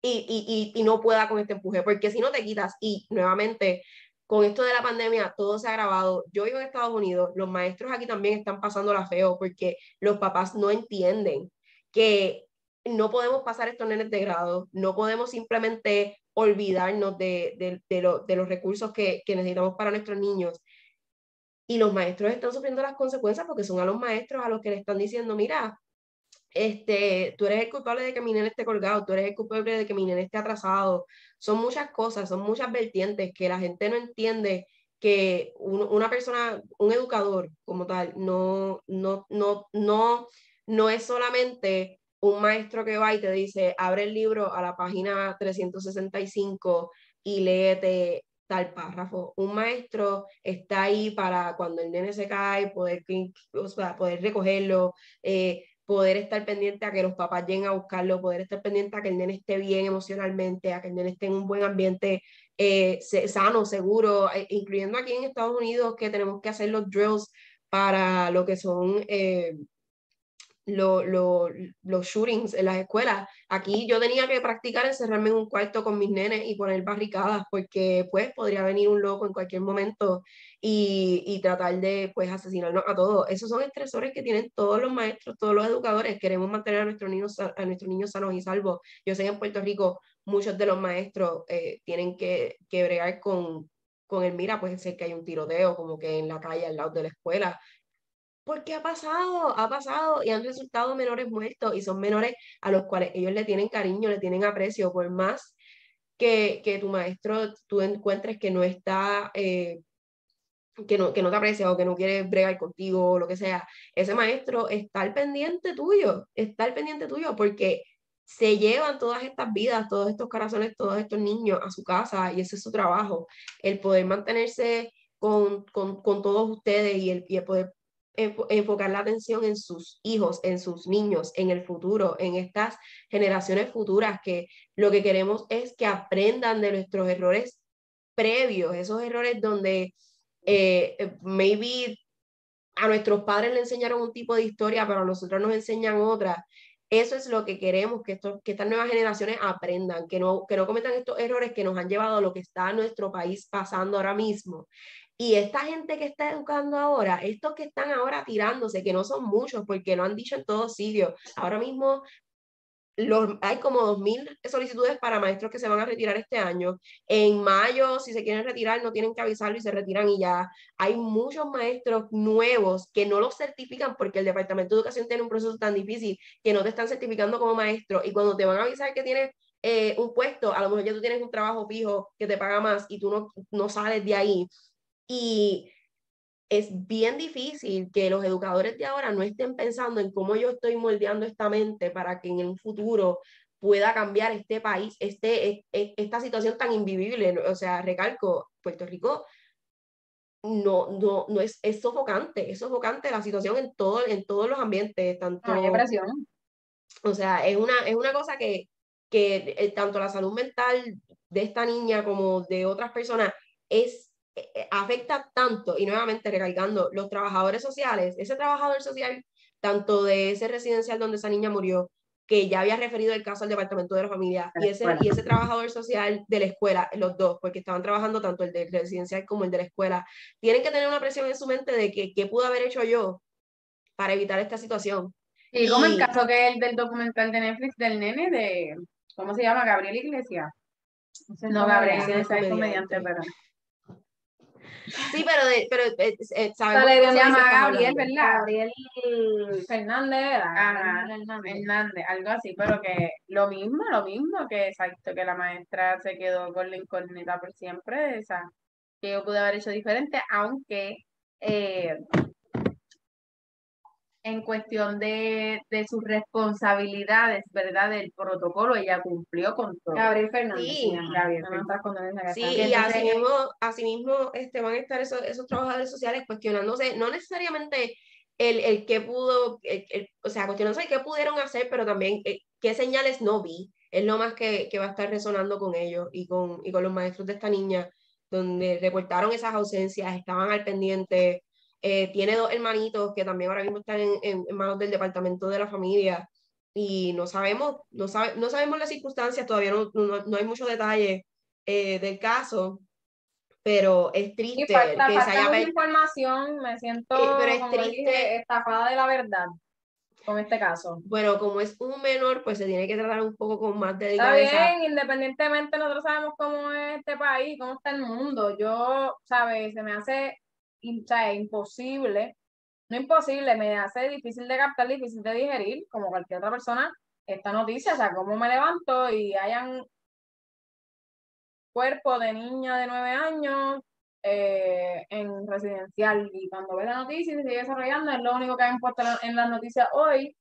y, y, y, no pueda con este empuje, porque si no te quitas y nuevamente con esto de la pandemia todo se ha agravado. Yo vivo en Estados Unidos, los maestros aquí también están pasando la feo porque los papás no entienden que no podemos pasar estos nenes de grado, no podemos simplemente olvidarnos de, de, de, de los recursos que, que necesitamos para nuestros niños. Y los maestros están sufriendo las consecuencias porque son a los maestros a los que le están diciendo, mira, este, tú eres el culpable de que mi nene esté colgado, tú eres el culpable de que mi nene esté atrasado. Son muchas cosas, son muchas vertientes que la gente no entiende que una persona, un educador como tal, no, no, no, no, no es solamente un maestro que va y te dice, abre el libro a la página 365 y léete tal párrafo. Un maestro está ahí para cuando el nene se cae, poder, o sea, poder recogerlo, eh, poder estar pendiente a que los papás lleguen a buscarlo, poder estar pendiente a que el nene esté bien emocionalmente, a que el nene esté en un buen ambiente eh, sano, seguro, eh, incluyendo aquí en Estados Unidos que tenemos que hacer los drills para lo que son eh, los shootings en las escuelas. Aquí yo tenía que practicar encerrarme en un cuarto con mis nenes y poner barricadas porque pues podría venir un loco en cualquier momento y, y, tratar de pues asesinarnos a todos. Esos son estresores que tienen todos los maestros, todos los educadores. Queremos mantener a nuestros niños, a nuestros niños sanos y salvos. Yo sé que en Puerto Rico muchos de los maestros eh, tienen que, que bregar con, con el mira, pues ser que hay un tiroteo como que en la calle al lado de la escuela porque ha pasado, ha pasado y han resultado menores muertos y son menores a los cuales ellos le tienen cariño, le tienen aprecio, por más que, que tu maestro tú encuentres que no está, eh, que, no, que no te aprecia o que no quiere bregar contigo o lo que sea, ese maestro está al pendiente tuyo, está al pendiente tuyo porque se llevan todas estas vidas, todos estos corazones, todos estos niños a su casa y ese es su trabajo, el poder mantenerse con, con, con todos ustedes y el, y el poder enfocar la atención en sus hijos, en sus niños, en el futuro, en estas generaciones futuras que lo que queremos es que aprendan de nuestros errores previos, esos errores donde eh, eh, maybe a nuestros padres le enseñaron un tipo de historia, pero a nosotros nos enseñan otra. Eso es lo que queremos, que, esto, que estas nuevas generaciones aprendan, que no, que no cometan estos errores que nos han llevado a lo que está nuestro país pasando ahora mismo. Y esta gente que está educando ahora, estos que están ahora tirándose, que no son muchos porque lo han dicho en todos sitios, ahora mismo los, hay como 2.000 solicitudes para maestros que se van a retirar este año. En mayo, si se quieren retirar, no tienen que avisarlo y se retiran y ya. Hay muchos maestros nuevos que no los certifican porque el Departamento de Educación tiene un proceso tan difícil que no te están certificando como maestro y cuando te van a avisar que tienes eh, un puesto, a lo mejor ya tú tienes un trabajo fijo que te paga más y tú no, no sales de ahí y es bien difícil que los educadores de ahora no estén pensando en cómo yo estoy moldeando esta mente para que en un futuro pueda cambiar este país, este, e, e, esta situación tan invivible. O sea, recalco, Puerto Rico no, no, no es, es sofocante, es sofocante la situación en, todo, en todos los ambientes, tanto... O sea, es una, es una cosa que, que eh, tanto la salud mental de esta niña como de otras personas es afecta tanto, y nuevamente recargando, los trabajadores sociales, ese trabajador social, tanto de ese residencial donde esa niña murió, que ya había referido el caso al departamento de la familia, y ese, y ese trabajador social de la escuela, los dos, porque estaban trabajando tanto el del residencial como el de la escuela, tienen que tener una presión en su mente de que qué pude haber hecho yo para evitar esta situación. Y como el caso que el del documental de Netflix del nene de, ¿cómo se llama? Gabriel Iglesias. No, Gabriel Iglesias es comediante, pero... Sí, pero, de, pero eh, eh sabemos que se llama Gabriel, ¿verdad? Gabriel Fernández, Fernández, algo así, pero que lo mismo, lo mismo que exacto, que la maestra se quedó con la incógnita por siempre, esa, que yo pude haber hecho diferente, aunque eh, en cuestión de, de, sus responsabilidades, ¿verdad? Del protocolo, ella cumplió con todo. Gabriel Fernández. Sí, Gabriel sí y así mismo, así mismo este, van a estar esos, esos trabajadores sociales cuestionándose, no necesariamente el, el qué pudo, o sea, cuestionándose qué pudieron hacer, pero también eh, qué señales no vi. Es lo más que, que va a estar resonando con ellos y con, y con los maestros de esta niña, donde reportaron esas ausencias, estaban al pendiente, eh, tiene dos hermanitos que también ahora mismo están en, manos del departamento de la familia y no sabemos, no, sabe, no sabemos las circunstancias, todavía no, no, hay mucho detalle eh, del caso, pero es triste que se haya información, me siento pero es triste. estafada de la verdad con este caso. Bueno, como es un menor, pues se tiene que tratar un poco con más delicadeza. Está bien, independientemente nosotros sabemos cómo es este país, cómo está el mundo. Yo, ¿sabes? Se me hace imposible, no imposible, me hace difícil de captar, difícil de digerir, como cualquier otra persona, esta noticia, o sea, cómo me levanto y hayan cuerpo de niña de nueve años eh, en residencial y cuando ve la noticia y se sigue desarrollando, es lo único que han puesto en las noticias hoy.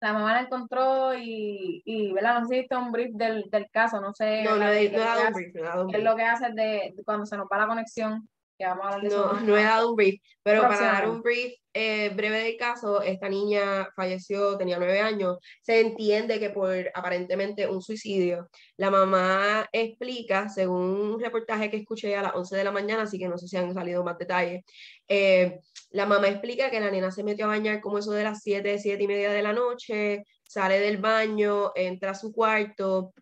la mamá la encontró y, y ¿verdad? No sé si un brief del, del caso, no sé. No, no, ¿verdad? he, no dado no es lo que hace de cuando se nos va la conexión, que vamos a hablar de eso. No, no he dado un brief, pero para dar un brief eh, breve del caso, esta niña falleció, tenía nueve años, se entiende que por aparentemente un suicidio. La mamá explica, según un reportaje que escuché a las 11 de la mañana, así que no sé si han salido más detalles, eh, la mamá explica que la nena se metió a bañar como eso de las 7, 7 y media de la noche, sale del baño, entra a su cuarto,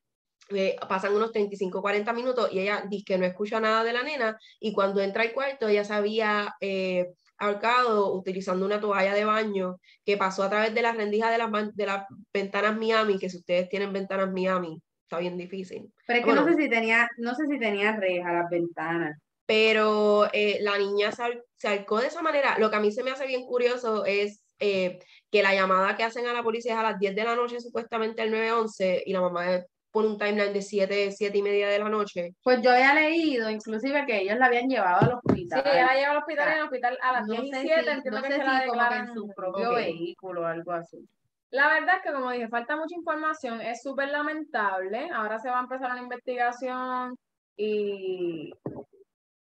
eh, pasan unos 35, 40 minutos y ella dice que no escucha nada de la nena y cuando entra al cuarto ella se había eh, ahorcado utilizando una toalla de baño que pasó a través de las rendijas de las, de las ventanas Miami, que si ustedes tienen ventanas Miami, está bien difícil. Pero es que Bueno. no sé si tenía, no sé si tenía reja las ventanas. Pero eh, la niña se, se ahorcó de esa manera. Lo que a mí se me hace bien curioso es eh, que la llamada que hacen a la policía es a las 10 de la noche, supuestamente al 911, y la mamá pone un timeline de 7, 7 y media de la noche. Pues yo había leído, inclusive, que ellos la habían llevado al Sí, hospital. ella llegó al hospital y en el hospital a las no 10 y sé 7 si, entiendo no que sé se si la declaran. en su propio vehículo o algo así. La verdad es que, como dije, falta mucha información, es súper lamentable. Ahora se va a empezar una investigación y,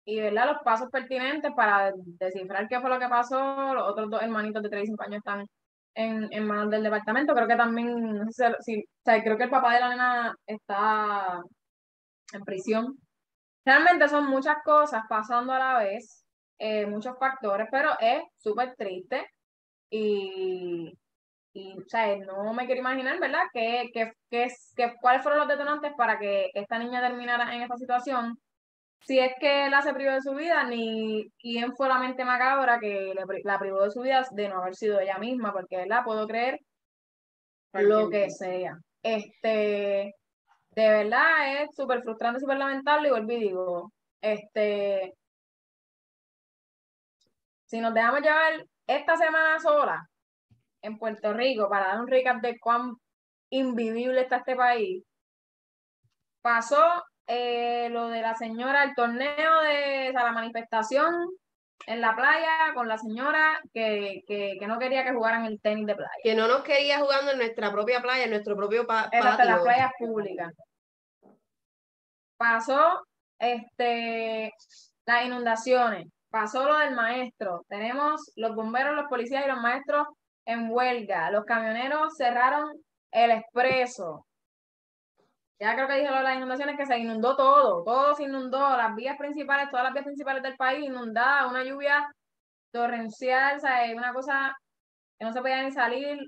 y ¿verdad? los pasos pertinentes para descifrar qué fue lo que pasó. Los otros dos hermanitos de 35 años están en, en manos del departamento. Creo que también, no sé si, o sea, creo que el papá de la nena está en prisión. Realmente son muchas cosas pasando a la vez, eh, muchos factores, pero es súper triste y, y, o sea, no me quiero imaginar, ¿verdad? Que, que, que, que cuáles fueron los detonantes para que esta niña terminara en esta situación. Si es que la se privó de su vida, ni quién fue la mente macabra que le la privó de su vida de no haber sido ella misma, porque, ¿verdad? Puedo creer lo que sea. Este, de verdad es súper frustrante, súper lamentable, y vuelvo y digo, este, si nos dejamos llevar esta semana sola en Puerto Rico para dar un recap de cuán invivible está este país, pasó eh, lo de la señora, el torneo de o sea, la manifestación en la playa con la señora que, que, que no quería que jugaran el tenis de playa. Que no nos quería jugando en nuestra propia playa, en nuestro propio pa- en las, en las patio. playas públicas. Pasó este, las inundaciones, pasó lo del maestro. Tenemos los bomberos, los policías y los maestros en huelga. Los camioneros cerraron el expreso. Ya creo que dije lo de las inundaciones, que se inundó todo, todo se inundó, las vías principales, todas las vías principales del país inundadas, una lluvia torrencial, o sea, una cosa que no se podía ni salir.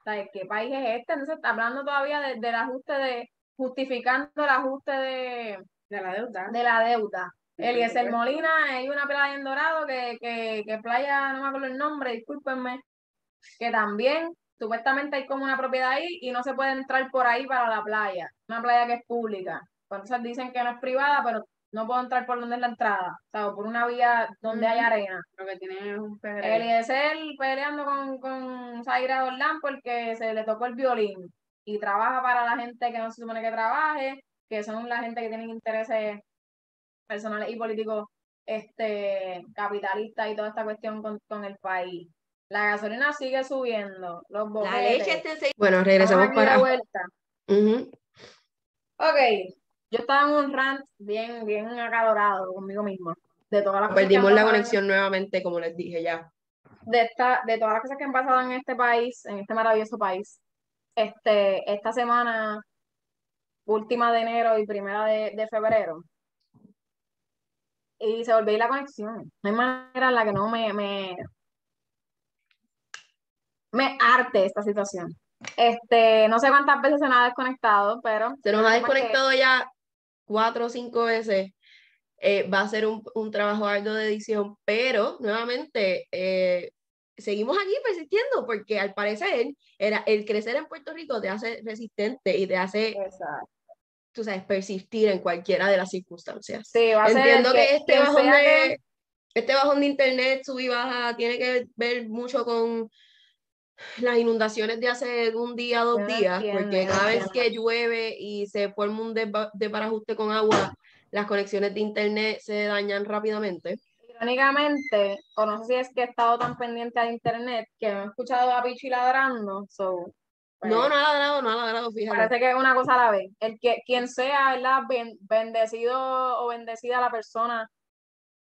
O sea, ¿qué país es este? Entonces, está hablando todavía de- del ajuste de, justificando el ajuste de, De la deuda. de la deuda. Eliezer. Molina, hay una playa en Dorado que, que, que playa, no me acuerdo el nombre, discúlpenme, que también supuestamente hay como una propiedad ahí y no se puede entrar por ahí para la playa, una playa que es pública. Entonces dicen que no es privada, pero no puedo entrar por donde es la entrada, o sea, por una vía donde hay arena. Lo que tiene es un pejerrey. Eliezer peleando con, con Zaira Orlán porque se le tocó el violín y trabaja para la gente que no se supone que trabaje, que son la gente que tienen intereses personales y políticos este capitalistas y toda esta cuestión con, con el país. La gasolina sigue subiendo, los La leche está en seis- Bueno, regresamos para. vuelta. Ujú. Ok, yo estaba en un rant bien, bien acalorado conmigo mismo. De todas las cosas que han Perdimos la en- conexión nuevamente, como les dije ya. de esta, de todas las cosas que han pasado en este país, en este maravilloso país, este, esta semana, última de enero y primera de, de febrero, y se volvió la conexión. No hay manera en la que no me, me, me arte esta situación. Este, no sé cuántas veces se me ha desconectado, pero Se nos ha Tema que- desconectado ya cuatro o cinco veces. Eh, va a ser un, un trabajo arduo de edición, pero nuevamente eh, seguimos aquí persistiendo porque al parecer era, el crecer en Puerto Rico te hace resistente y te hace, Exacto. tú sabes, persistir en cualquiera de las circunstancias. Sí, va a ser Entiendo que, este bajón de que- este bajón de internet, sub y baja, tiene que ver mucho con las inundaciones de hace un día, dos no días, entiendo, porque no cada vez que llueve y se forma un desba- desbarajuste con agua, las conexiones de internet se dañan rápidamente. Irónicamente, o no sé si es que he estado tan pendiente al internet que no he escuchado a Pichi ladrando, so, pues, No, no ha ladrado, no ha ladrado, fíjate. Parece que es una cosa a la vez. El que, quien sea, ¿verdad? Ben- bendecido o bendecida la persona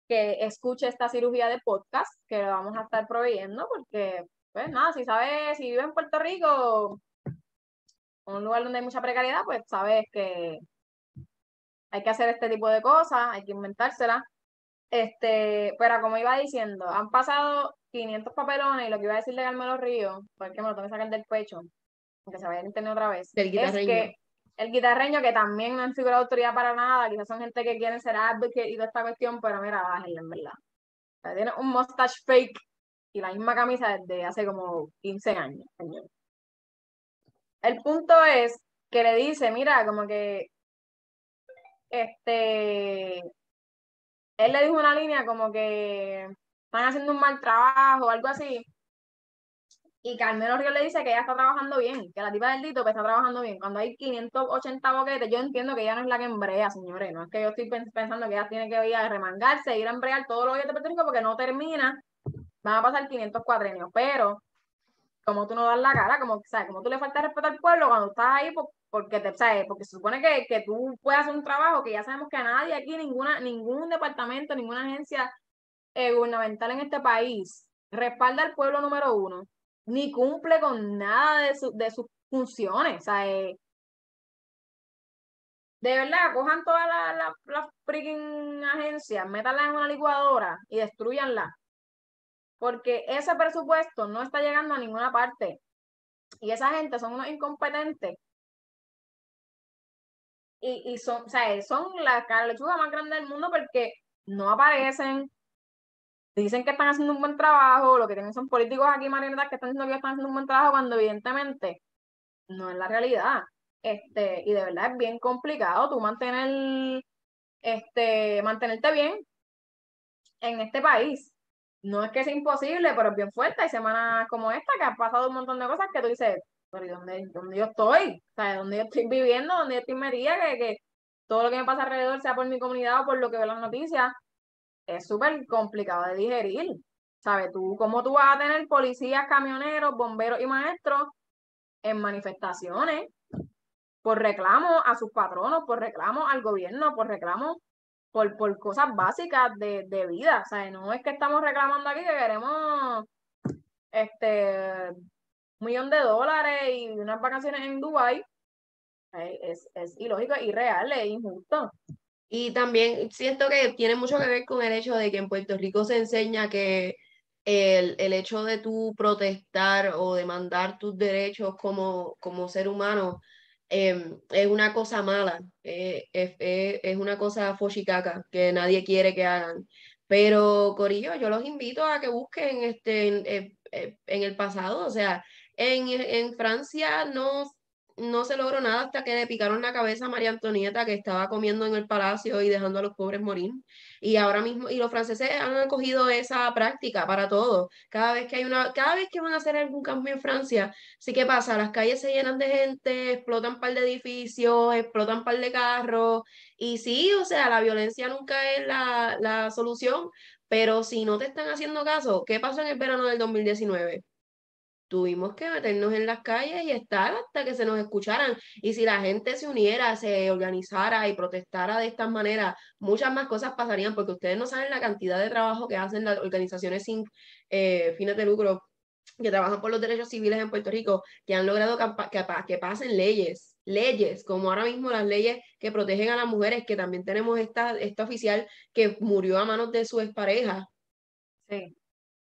que escuche esta cirugía de podcast, que lo vamos a estar proveyendo, porque, pues nada, si sabes, si vives en Puerto Rico, un lugar donde hay mucha precariedad, pues sabes que hay que hacer este tipo de cosas, hay que inventárselas. Este, pero como iba diciendo, han pasado 500 papelones y lo que iba a decir de Carmelo Río, porque me lo tengo que sacar del pecho, aunque se vaya al internet otra vez, es guitarreño. que el guitarreño, que también no han figura de autoridad para nada, quizás son gente que quieren ser advocate y toda esta cuestión, pero mira, bájenle, en verdad. O sea, tiene un mustache fake y la misma camisa desde hace como 15 años. El punto es que le dice, mira, como que este él le dijo una línea como que están haciendo un mal trabajo o algo así. Y Carmelo Ríos le dice que ella está trabajando bien, que la tipa del dito que está trabajando bien. Cuando hay 580 boquetes, yo entiendo que ella no es la que embrea, señores. No es que yo estoy pens- pensando que ella tiene que ir a remangarse, ir a embrear todos los días de Puerto porque no termina. Van a pasar 500 cuatrenios. Pero, como tú no das la cara, como, ¿sabes? como tú le falta respeto al pueblo cuando estás ahí, por- porque te, ¿sabes? Porque se supone que, que tú puedes hacer un trabajo que ya sabemos que a nadie aquí, ninguna, ningún departamento, ninguna agencia eh, gubernamental en este país respalda al pueblo número uno, ni cumple con nada de, su- de sus funciones. Eh, de verdad, cojan todas las la, freaking agencias, métanlas en una licuadora y destruyanla. Porque ese presupuesto no está llegando a ninguna parte. Y esa gente son unos incompetentes. Y, y son, o sea, son la lechuga más grande del mundo porque no aparecen, dicen que están haciendo un buen trabajo, lo que tienen son políticos aquí, marionetas, que están diciendo que están haciendo un buen trabajo cuando evidentemente no es la realidad. Este, y de verdad es bien complicado tú mantener, este, mantenerte bien en este país. No es que sea imposible, pero es bien fuerte. Hay semanas como esta que han pasado un montón de cosas que tú dices, pero ¿y dónde, dónde yo estoy? O ¿dónde yo estoy viviendo? ¿Dónde yo estoy metida? Que, que todo lo que me pasa alrededor, sea por mi comunidad o por lo que veo en las noticias, es súper complicado de digerir. ¿Sabes? Tú, ¿cómo tú vas a tener policías, camioneros, bomberos y maestros en manifestaciones por reclamo a sus patronos, por reclamo al gobierno, por reclamo por, por cosas básicas de, de vida? O sea, no es que estamos reclamando aquí que queremos este un millón de dólares y unas vacaciones en Dubái. Eh, Es, es ilógico, irreal, es injusto. Y también siento que tiene mucho que ver con el hecho de que en Puerto Rico se enseña que el, el hecho de tú protestar o demandar tus derechos como, como ser humano em, es una cosa mala, eh, es, es- una cosa fochicaca que nadie quiere que hagan. Pero, Corillo, yo los invito a que busquen este, en, en- en el pasado, o sea, en, en Francia no no se logró nada hasta que le picaron la cabeza a María Antonieta, que estaba comiendo en el palacio y dejando a los pobres morir. Y ahora mismo, y los franceses han acogido esa práctica para todo. Cada vez que hay una, cada vez que van a hacer algún cambio en Francia, sí que pasa, las calles se llenan de gente, explotan un par de edificios, explotan un par de carros. Y sí, o sea, la violencia nunca es la, la solución, pero si no te están haciendo caso, ¿qué pasó en el verano del 2019? Tuvimos que meternos en las calles y estar hasta que se nos escucharan. Y si la gente se uniera, se organizara y protestara de esta manera, muchas más cosas pasarían, porque ustedes no saben la cantidad de trabajo que hacen las organizaciones sin eh, fines de lucro que trabajan por los derechos civiles en Puerto Rico, que han logrado que, que pasen leyes, leyes, como ahora mismo las leyes que protegen a las mujeres, que también tenemos esta, esta oficial que murió a manos de su expareja, Sí.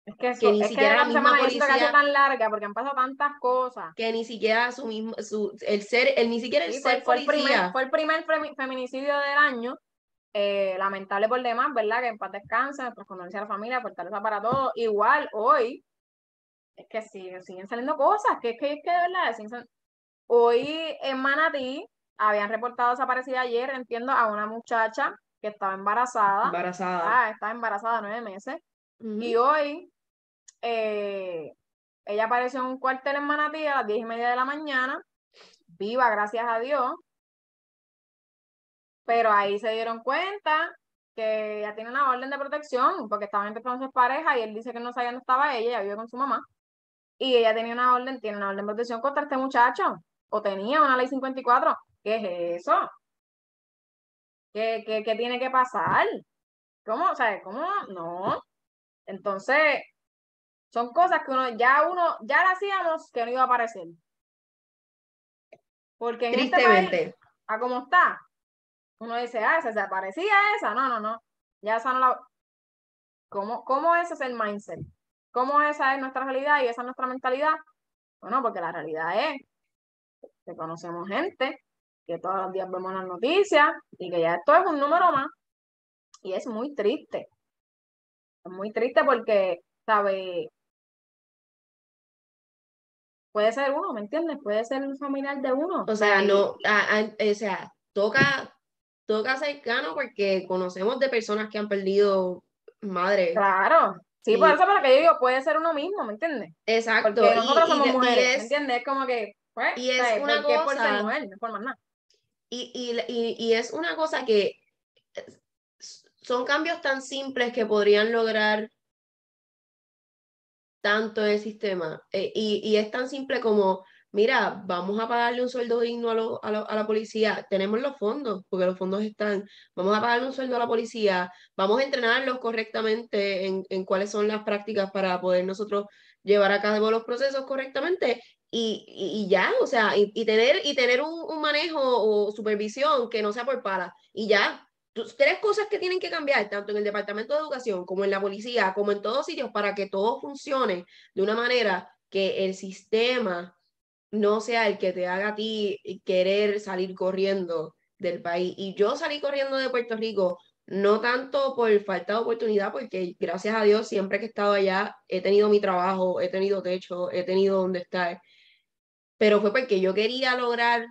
Es que, eso, Que ni es siquiera que la la misma policía- tan larga porque han pasado tantas cosas. que ni siquiera su mismo, su, el ser, el ni siquiera el Sí, ser fue, fue el primer, policía. fue el primer femi- feminicidio del año. eh, lamentable por demás, ¿verdad? Que en paz descanse, nuestras condolencias a la familia, fortaleza para todos. Igual hoy, es que siguen, siguen saliendo cosas, que es que, es que de verdad, sal- hoy en Manatí habían reportado desaparecida ayer, entiendo, a una muchacha que estaba embarazada. Embarazada. Ah, estaba embarazada nueve meses. Y hoy eh, ella apareció en un cuartel en Manatí a las diez y media de la mañana, viva, gracias a Dios. Pero ahí se dieron cuenta que ya tiene una orden de protección porque estaban entre sus pareja y él dice que no sabía dónde estaba ella, ella vive con su mamá y ella tenía una orden, tiene una orden de protección contra este muchacho o tenía una ley 54. ¿Qué es eso? ¿Qué, qué, qué tiene que pasar? ¿Cómo? O sea, ¿cómo? No. Entonces, son cosas que uno ya uno ya la hacíamos que no iba a aparecer. Porque en este país, a cómo está, uno dice, ah, se desaparecía esa. No, no, no. Ya esa no la. ¿Cómo, cómo ese es el mindset? ¿Cómo esa es nuestra realidad y esa es nuestra mentalidad? Bueno, porque la realidad es que conocemos gente, que todos los días vemos las noticias y que ya esto es un número más. Y es muy triste. Es muy triste porque, ¿sabe? Puede ser uno, ¿me entiendes? Puede ser un familiar de uno. O sea, no, o sea, toca, toca cercano porque conocemos de personas que han perdido madre. Claro. Sí, por eso para que yo digo, puede ser uno mismo, ¿me entiendes? Exacto. Porque nosotros somos mujeres, ¿me entiendes? Es como que, pues, y es una cosa, por ser mujer, no por más nada. Y, y, y, es una cosa que son cambios tan simples que podrían lograr tanto el sistema. Eh, y, y, es tan simple como, mira, vamos a pagarle un sueldo digno a, lo, a, a, la policía, tenemos los fondos, porque los fondos están, vamos a pagarle un sueldo a la policía, vamos a entrenarlos correctamente en, en cuáles son las prácticas para poder nosotros llevar a cabo los procesos correctamente y, y, ya, o sea, y, y tener, y tener un, un, manejo o supervisión que no sea por pala, y ya. Tres cosas que tienen que cambiar, tanto en el Departamento de Educación como en la policía, como en todos sitios, para que todo funcione de una manera que el sistema no sea el que te haga a ti querer salir corriendo del país. Y yo salí corriendo de Puerto Rico, no tanto por falta de oportunidad, porque gracias a Dios siempre que he estado allá he tenido mi trabajo, he tenido techo, he tenido donde estar, pero fue porque yo quería lograr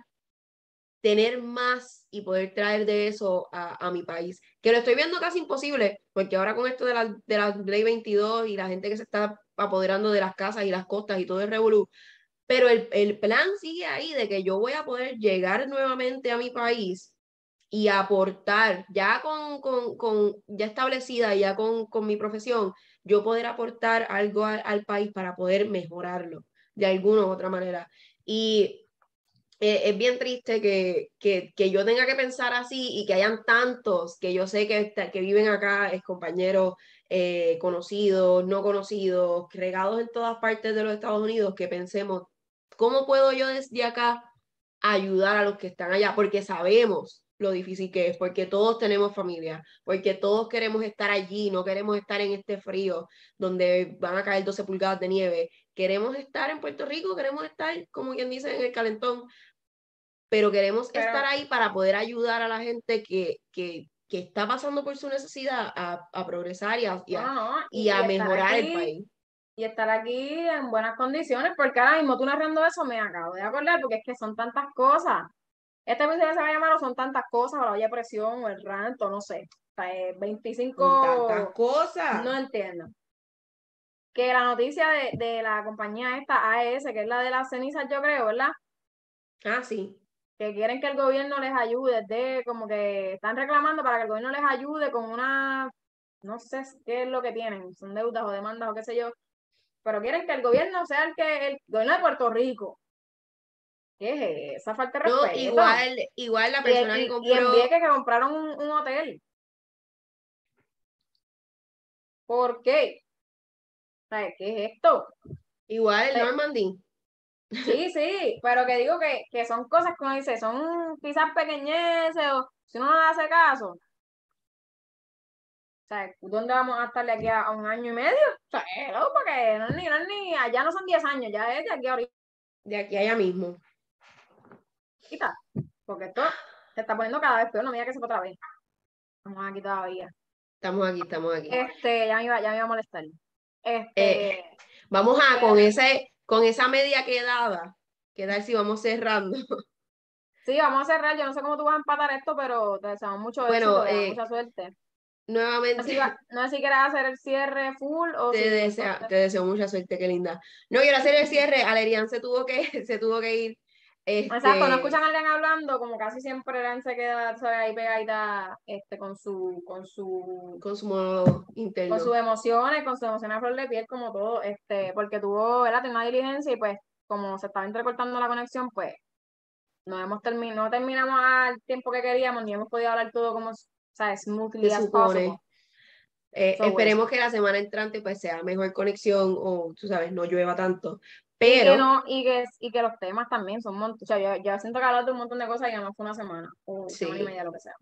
tener más y poder traer de eso a, a, mi país, que lo estoy viendo casi imposible, porque ahora con esto de la, de la ley 22 y la gente que se está apoderando de las casas y las costas y todo el revolú, pero el, el plan sigue ahí de que yo voy a poder llegar nuevamente a mi país y aportar, ya con, con, con ya establecida, ya con, con, mi profesión, yo poder aportar algo al, al país para poder mejorarlo de alguna u otra manera. Y eh, es bien triste que, que, que, yo tenga que pensar así y que hayan tantos que yo sé que, que viven acá, es compañeros eh, conocidos, no conocidos, regados en todas partes de los Estados Unidos, que pensemos, ¿cómo puedo yo desde acá ayudar a los que están allá? Porque sabemos lo difícil que es, porque todos tenemos familia, porque todos queremos estar allí, no queremos estar en este frío donde van a caer 12 pulgadas de nieve queremos estar en Puerto Rico, queremos estar, como quien dice, en el calentón, pero queremos estar ahí para poder ayudar a la gente que, que, que está pasando por su necesidad a, a progresar y a, y a, y a mejorar aquí, el país. Y estar aquí en buenas condiciones, porque ahora mismo tú narrando eso me acabo de acordar, porque es que son tantas cosas. Este episodio se va a llamar Son tantas cosas, o la olla presión, o el rant, o no sé. O sea, 25... Tantas cosas. No entiendo que la noticia de, de, la compañía esta AES, que es la de las cenizas, yo creo, ¿verdad? Ah, sí. Que quieren que el gobierno les ayude, de como que están reclamando para que el gobierno les ayude con una, no sé qué es lo que tienen, son deudas o demandas o qué sé yo, pero quieren que el gobierno sea el que, el gobierno de Puerto Rico. ¿Qué es esa falta de respeto? No, igual, igual la persona y, que compró... Y en Vieques que compraron un, un hotel. ¿Por qué? ¿Qué es esto? Igual el Normandy. Sí, sí, pero que digo que, que son cosas uno dice, son quizás pequeñeces o si uno no le hace caso. O sea, ¿dónde vamos a estar de aquí a, un año y medio? O sea, porque no es ni, no es ni, allá no son 10 años, ya es de aquí a ahorita. De aquí a allá mismo. Quita, porque esto se está poniendo cada vez peor, no mira que se fue otra vez. Estamos aquí todavía. Estamos aquí, estamos aquí. Este, ya me iba, ya me iba a molestar. Este, eh, vamos a, con, ese, con esa media quedada, quedar si vamos cerrando. Sí, vamos a cerrar. Yo no sé cómo tú vas a empatar esto, pero te deseamos mucho bueno, éxito, eh, mucha suerte. Nuevamente. No sé, si va, no sé si quieres hacer el cierre full o te, si desea, te deseo mucha suerte, qué linda. No quiero hacer el cierre. Alerian se tuvo que, se tuvo que ir. Exacto, no Este, escuchan a alguien hablando, como casi siempre Eran se queda ¿sabes? ahí pegadita este, con su, con su con su modo interno. con sus emociones, con sus emociones a flor de piel, como todo, este, porque tuvo. Tenía una diligencia y pues como se estaba entrecortando la conexión, pues no hemos terminado, no terminamos al tiempo que queríamos, ni hemos podido hablar todo como, ¿sabes? Smoothly as possible. Eh, So, esperemos que la semana entrante pues sea mejor conexión o, tú sabes, no llueva tanto. Y que, Pero, no, y, que, y que los temas también son, o sea, yo, yo siento que hablar de un montón de cosas y ya no fue una semana, o semana y Sí. media, lo que sea.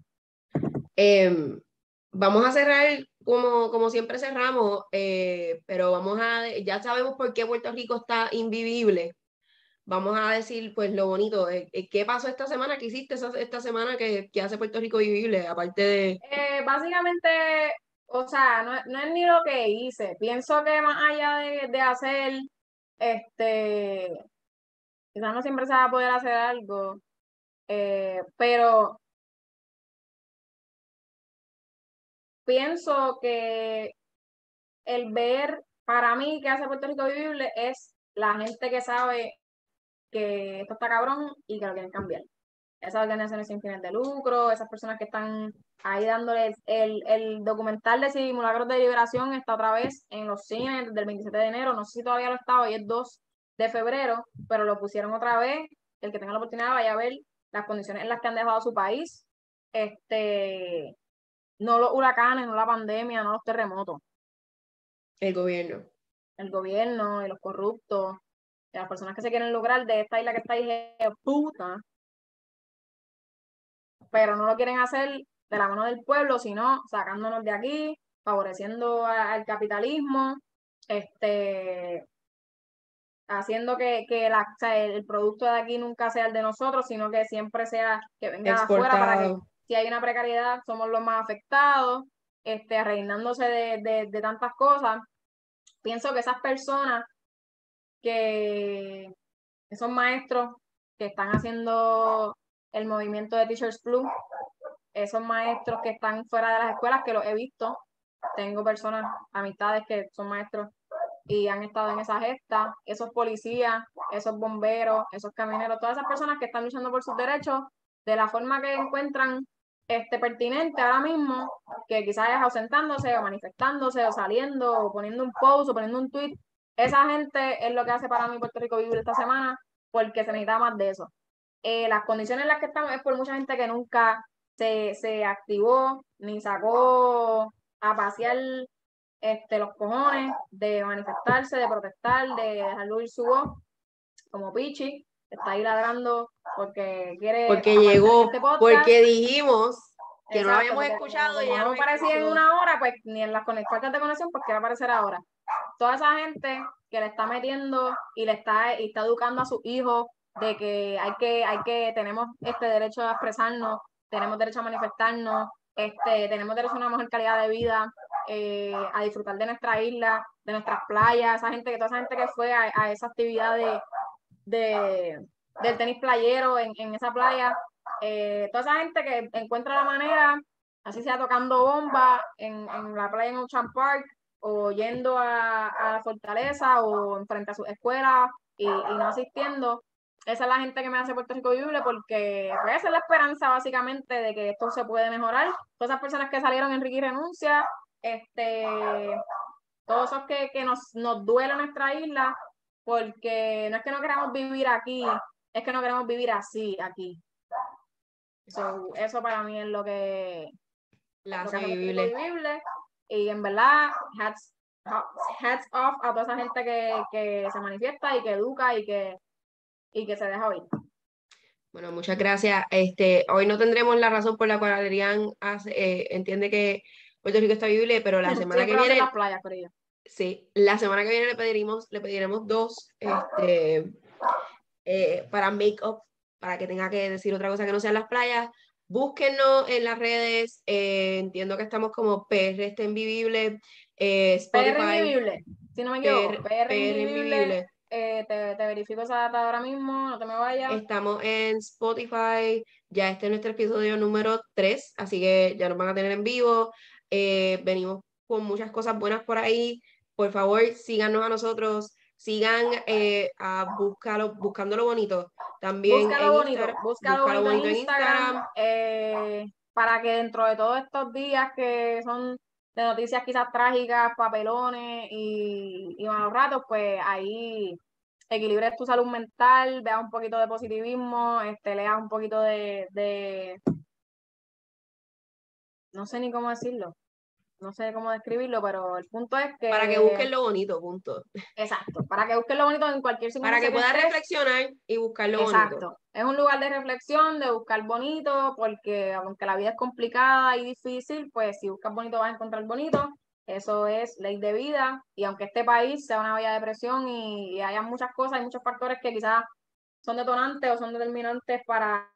em, vamos a cerrar como, como siempre cerramos, eh, pero vamos a, ya sabemos por qué Puerto Rico está invivible. Vamos a decir, pues, lo bonito. eh, eh, ¿Qué pasó esta semana? ¿Qué hiciste esa- esta semana que, que hace Puerto Rico vivible? Aparte de... Eh, básicamente, o sea, no, no es ni lo que hice. Pienso que más allá de, de hacer, este, quizás no siempre se va a poder hacer algo, eh, pero pienso que el ver, para mí, que hace Puerto Rico vivible es la gente que sabe que esto está cabrón y que lo quieren cambiar. Esas organizaciones sin fines de lucro, esas personas que están ahí dándoles el, el documental de Simulacros de Liberación está otra vez en los cines desde el 27 de enero, no sé si todavía lo está, hoy es 2 de febrero, pero lo pusieron otra vez, el que tenga la oportunidad vaya a ver las condiciones en las que han dejado su país, este, no los huracanes, no la pandemia, no los terremotos, El gobierno. el gobierno y los corruptos, y las personas que se quieren lograr de esta isla que está ahí puta, pero no lo quieren hacer de la mano del pueblo, sino sacándonos de aquí, favoreciendo al capitalismo, este, haciendo que, que la, o sea, el, producto de aquí nunca sea el de nosotros, sino que siempre sea que venga de afuera para que si hay una precariedad somos los más afectados, este, reinándose de, de, de tantas cosas. Pienso que esas personas que esos maestros que están haciendo el movimiento de Teachers Blue, esos maestros que están fuera de las escuelas, que los he visto, tengo personas, amistades que son maestros y han estado en esa gesta, esos policías, esos bomberos, esos camioneros, todas esas personas que están luchando por sus derechos de la forma que encuentran este pertinente ahora mismo, que quizás es ausentándose o manifestándose o saliendo o poniendo un post o poniendo un tweet. Esa gente es lo que hace para mí Puerto Rico vivir esta semana porque se necesita más de eso. Eh, las condiciones en las que estamos es por mucha gente que nunca se, se activó ni sacó a pasear este, los cojones de manifestarse, de protestar, de dejar ir su voz, como Pichi, está ahí ladrando porque quiere Porque llegó, este porque dijimos que no habíamos escuchado y ya no aparecía en una hora, pues ni en las faltas de conexión, pues quiere aparecer ahora. Toda esa gente que le está metiendo y le está, y está educando a sus hijos de que hay que, hay que, tenemos este derecho a expresarnos, tenemos derecho a manifestarnos, este, tenemos derecho a una mejor calidad de vida, eh, a disfrutar de nuestra isla, de nuestras playas, esa gente, toda esa gente que fue a, a esa actividad de, de, del tenis playero en, en esa playa, eh, toda esa gente que encuentra la manera, así sea tocando bomba en, en la playa en Ocean Park, o yendo a, a la fortaleza, o enfrente a su escuela y, y no asistiendo. Esa es la gente que me hace Puerto Rico vivible porque pues, esa es la esperanza básicamente de que esto se puede mejorar. Todas esas personas que salieron en Ricky Renuncia, este, todos esos que, que nos, nos duele nuestra isla, porque no es que no queramos vivir aquí, es que no queremos vivir así aquí. So, eso para mí es lo que, La lo que vivible. Vivible. Y en verdad, hats, hats off a toda esa gente que, que se manifiesta y que educa y que, y que se deja oír. Bueno, muchas gracias. Este, hoy no tendremos la razón por la cual Adrián hace- eh, entiende que Puerto Rico está vivible, pero la semana que viene, las playas, pero sí, la semana que viene le pediremos, le pediremos dos, este, eh, para make up, para que tenga que decir otra cosa que no sea las playas. Búsquennos en las redes, eh, entiendo que estamos como PR está invivible, eh, PR Invivible, si no me equivoco, PR, PR, Invivible. Eh, te, te verifico esa data ahora mismo, no te me vayas. Estamos en Spotify, ya este es nuestro episodio número 3, así que ya nos van a tener en vivo. Eh, venimos con muchas cosas buenas por ahí. Por favor, síganos a nosotros, sigan eh, a búscalo, buscando lo bonito. También búscalo bonito, búscalo, bonito, en Instagram. Para que dentro de todos estos días que son de noticias quizás trágicas, papelones y, y malos ratos, pues ahí equilibres tu salud mental, veas un poquito de positivismo, este, leas un poquito de, de, no sé ni cómo decirlo, no sé cómo describirlo, pero el punto es que... Para que busquen lo bonito, punto. Exacto, para que busquen lo bonito en cualquier Para que puedas reflexionar y buscar lo bonito. Exacto, es un lugar de reflexión, de buscar bonito, porque aunque la vida es complicada y difícil, pues si buscas bonito vas a encontrar bonito. Eso es ley de vida. Y aunque este país sea una vía de presión y, haya muchas cosas, hay muchos factores que quizás son detonantes o son determinantes para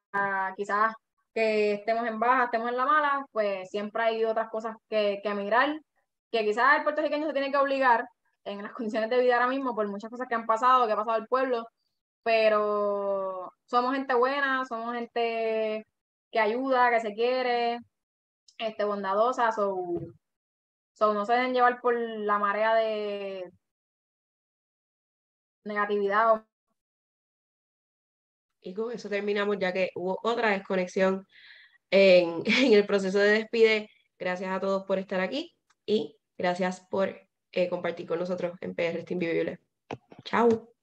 quizás que estemos en baja, estemos en la mala, pues siempre hay otras cosas que, que mirar, que quizás el puertorriqueño se tiene que obligar en las condiciones de vida ahora mismo por muchas cosas que han pasado, que ha pasado el pueblo, pero somos gente buena, somos gente que ayuda, que se quiere, este, bondadosa, so, So, no se dejen llevar por la marea de negatividad. Y con eso terminamos, ya que hubo otra desconexión en, el proceso de despide. Gracias a todos por estar aquí y gracias por eh, compartir con nosotros en PR Steam Vivible. Chao.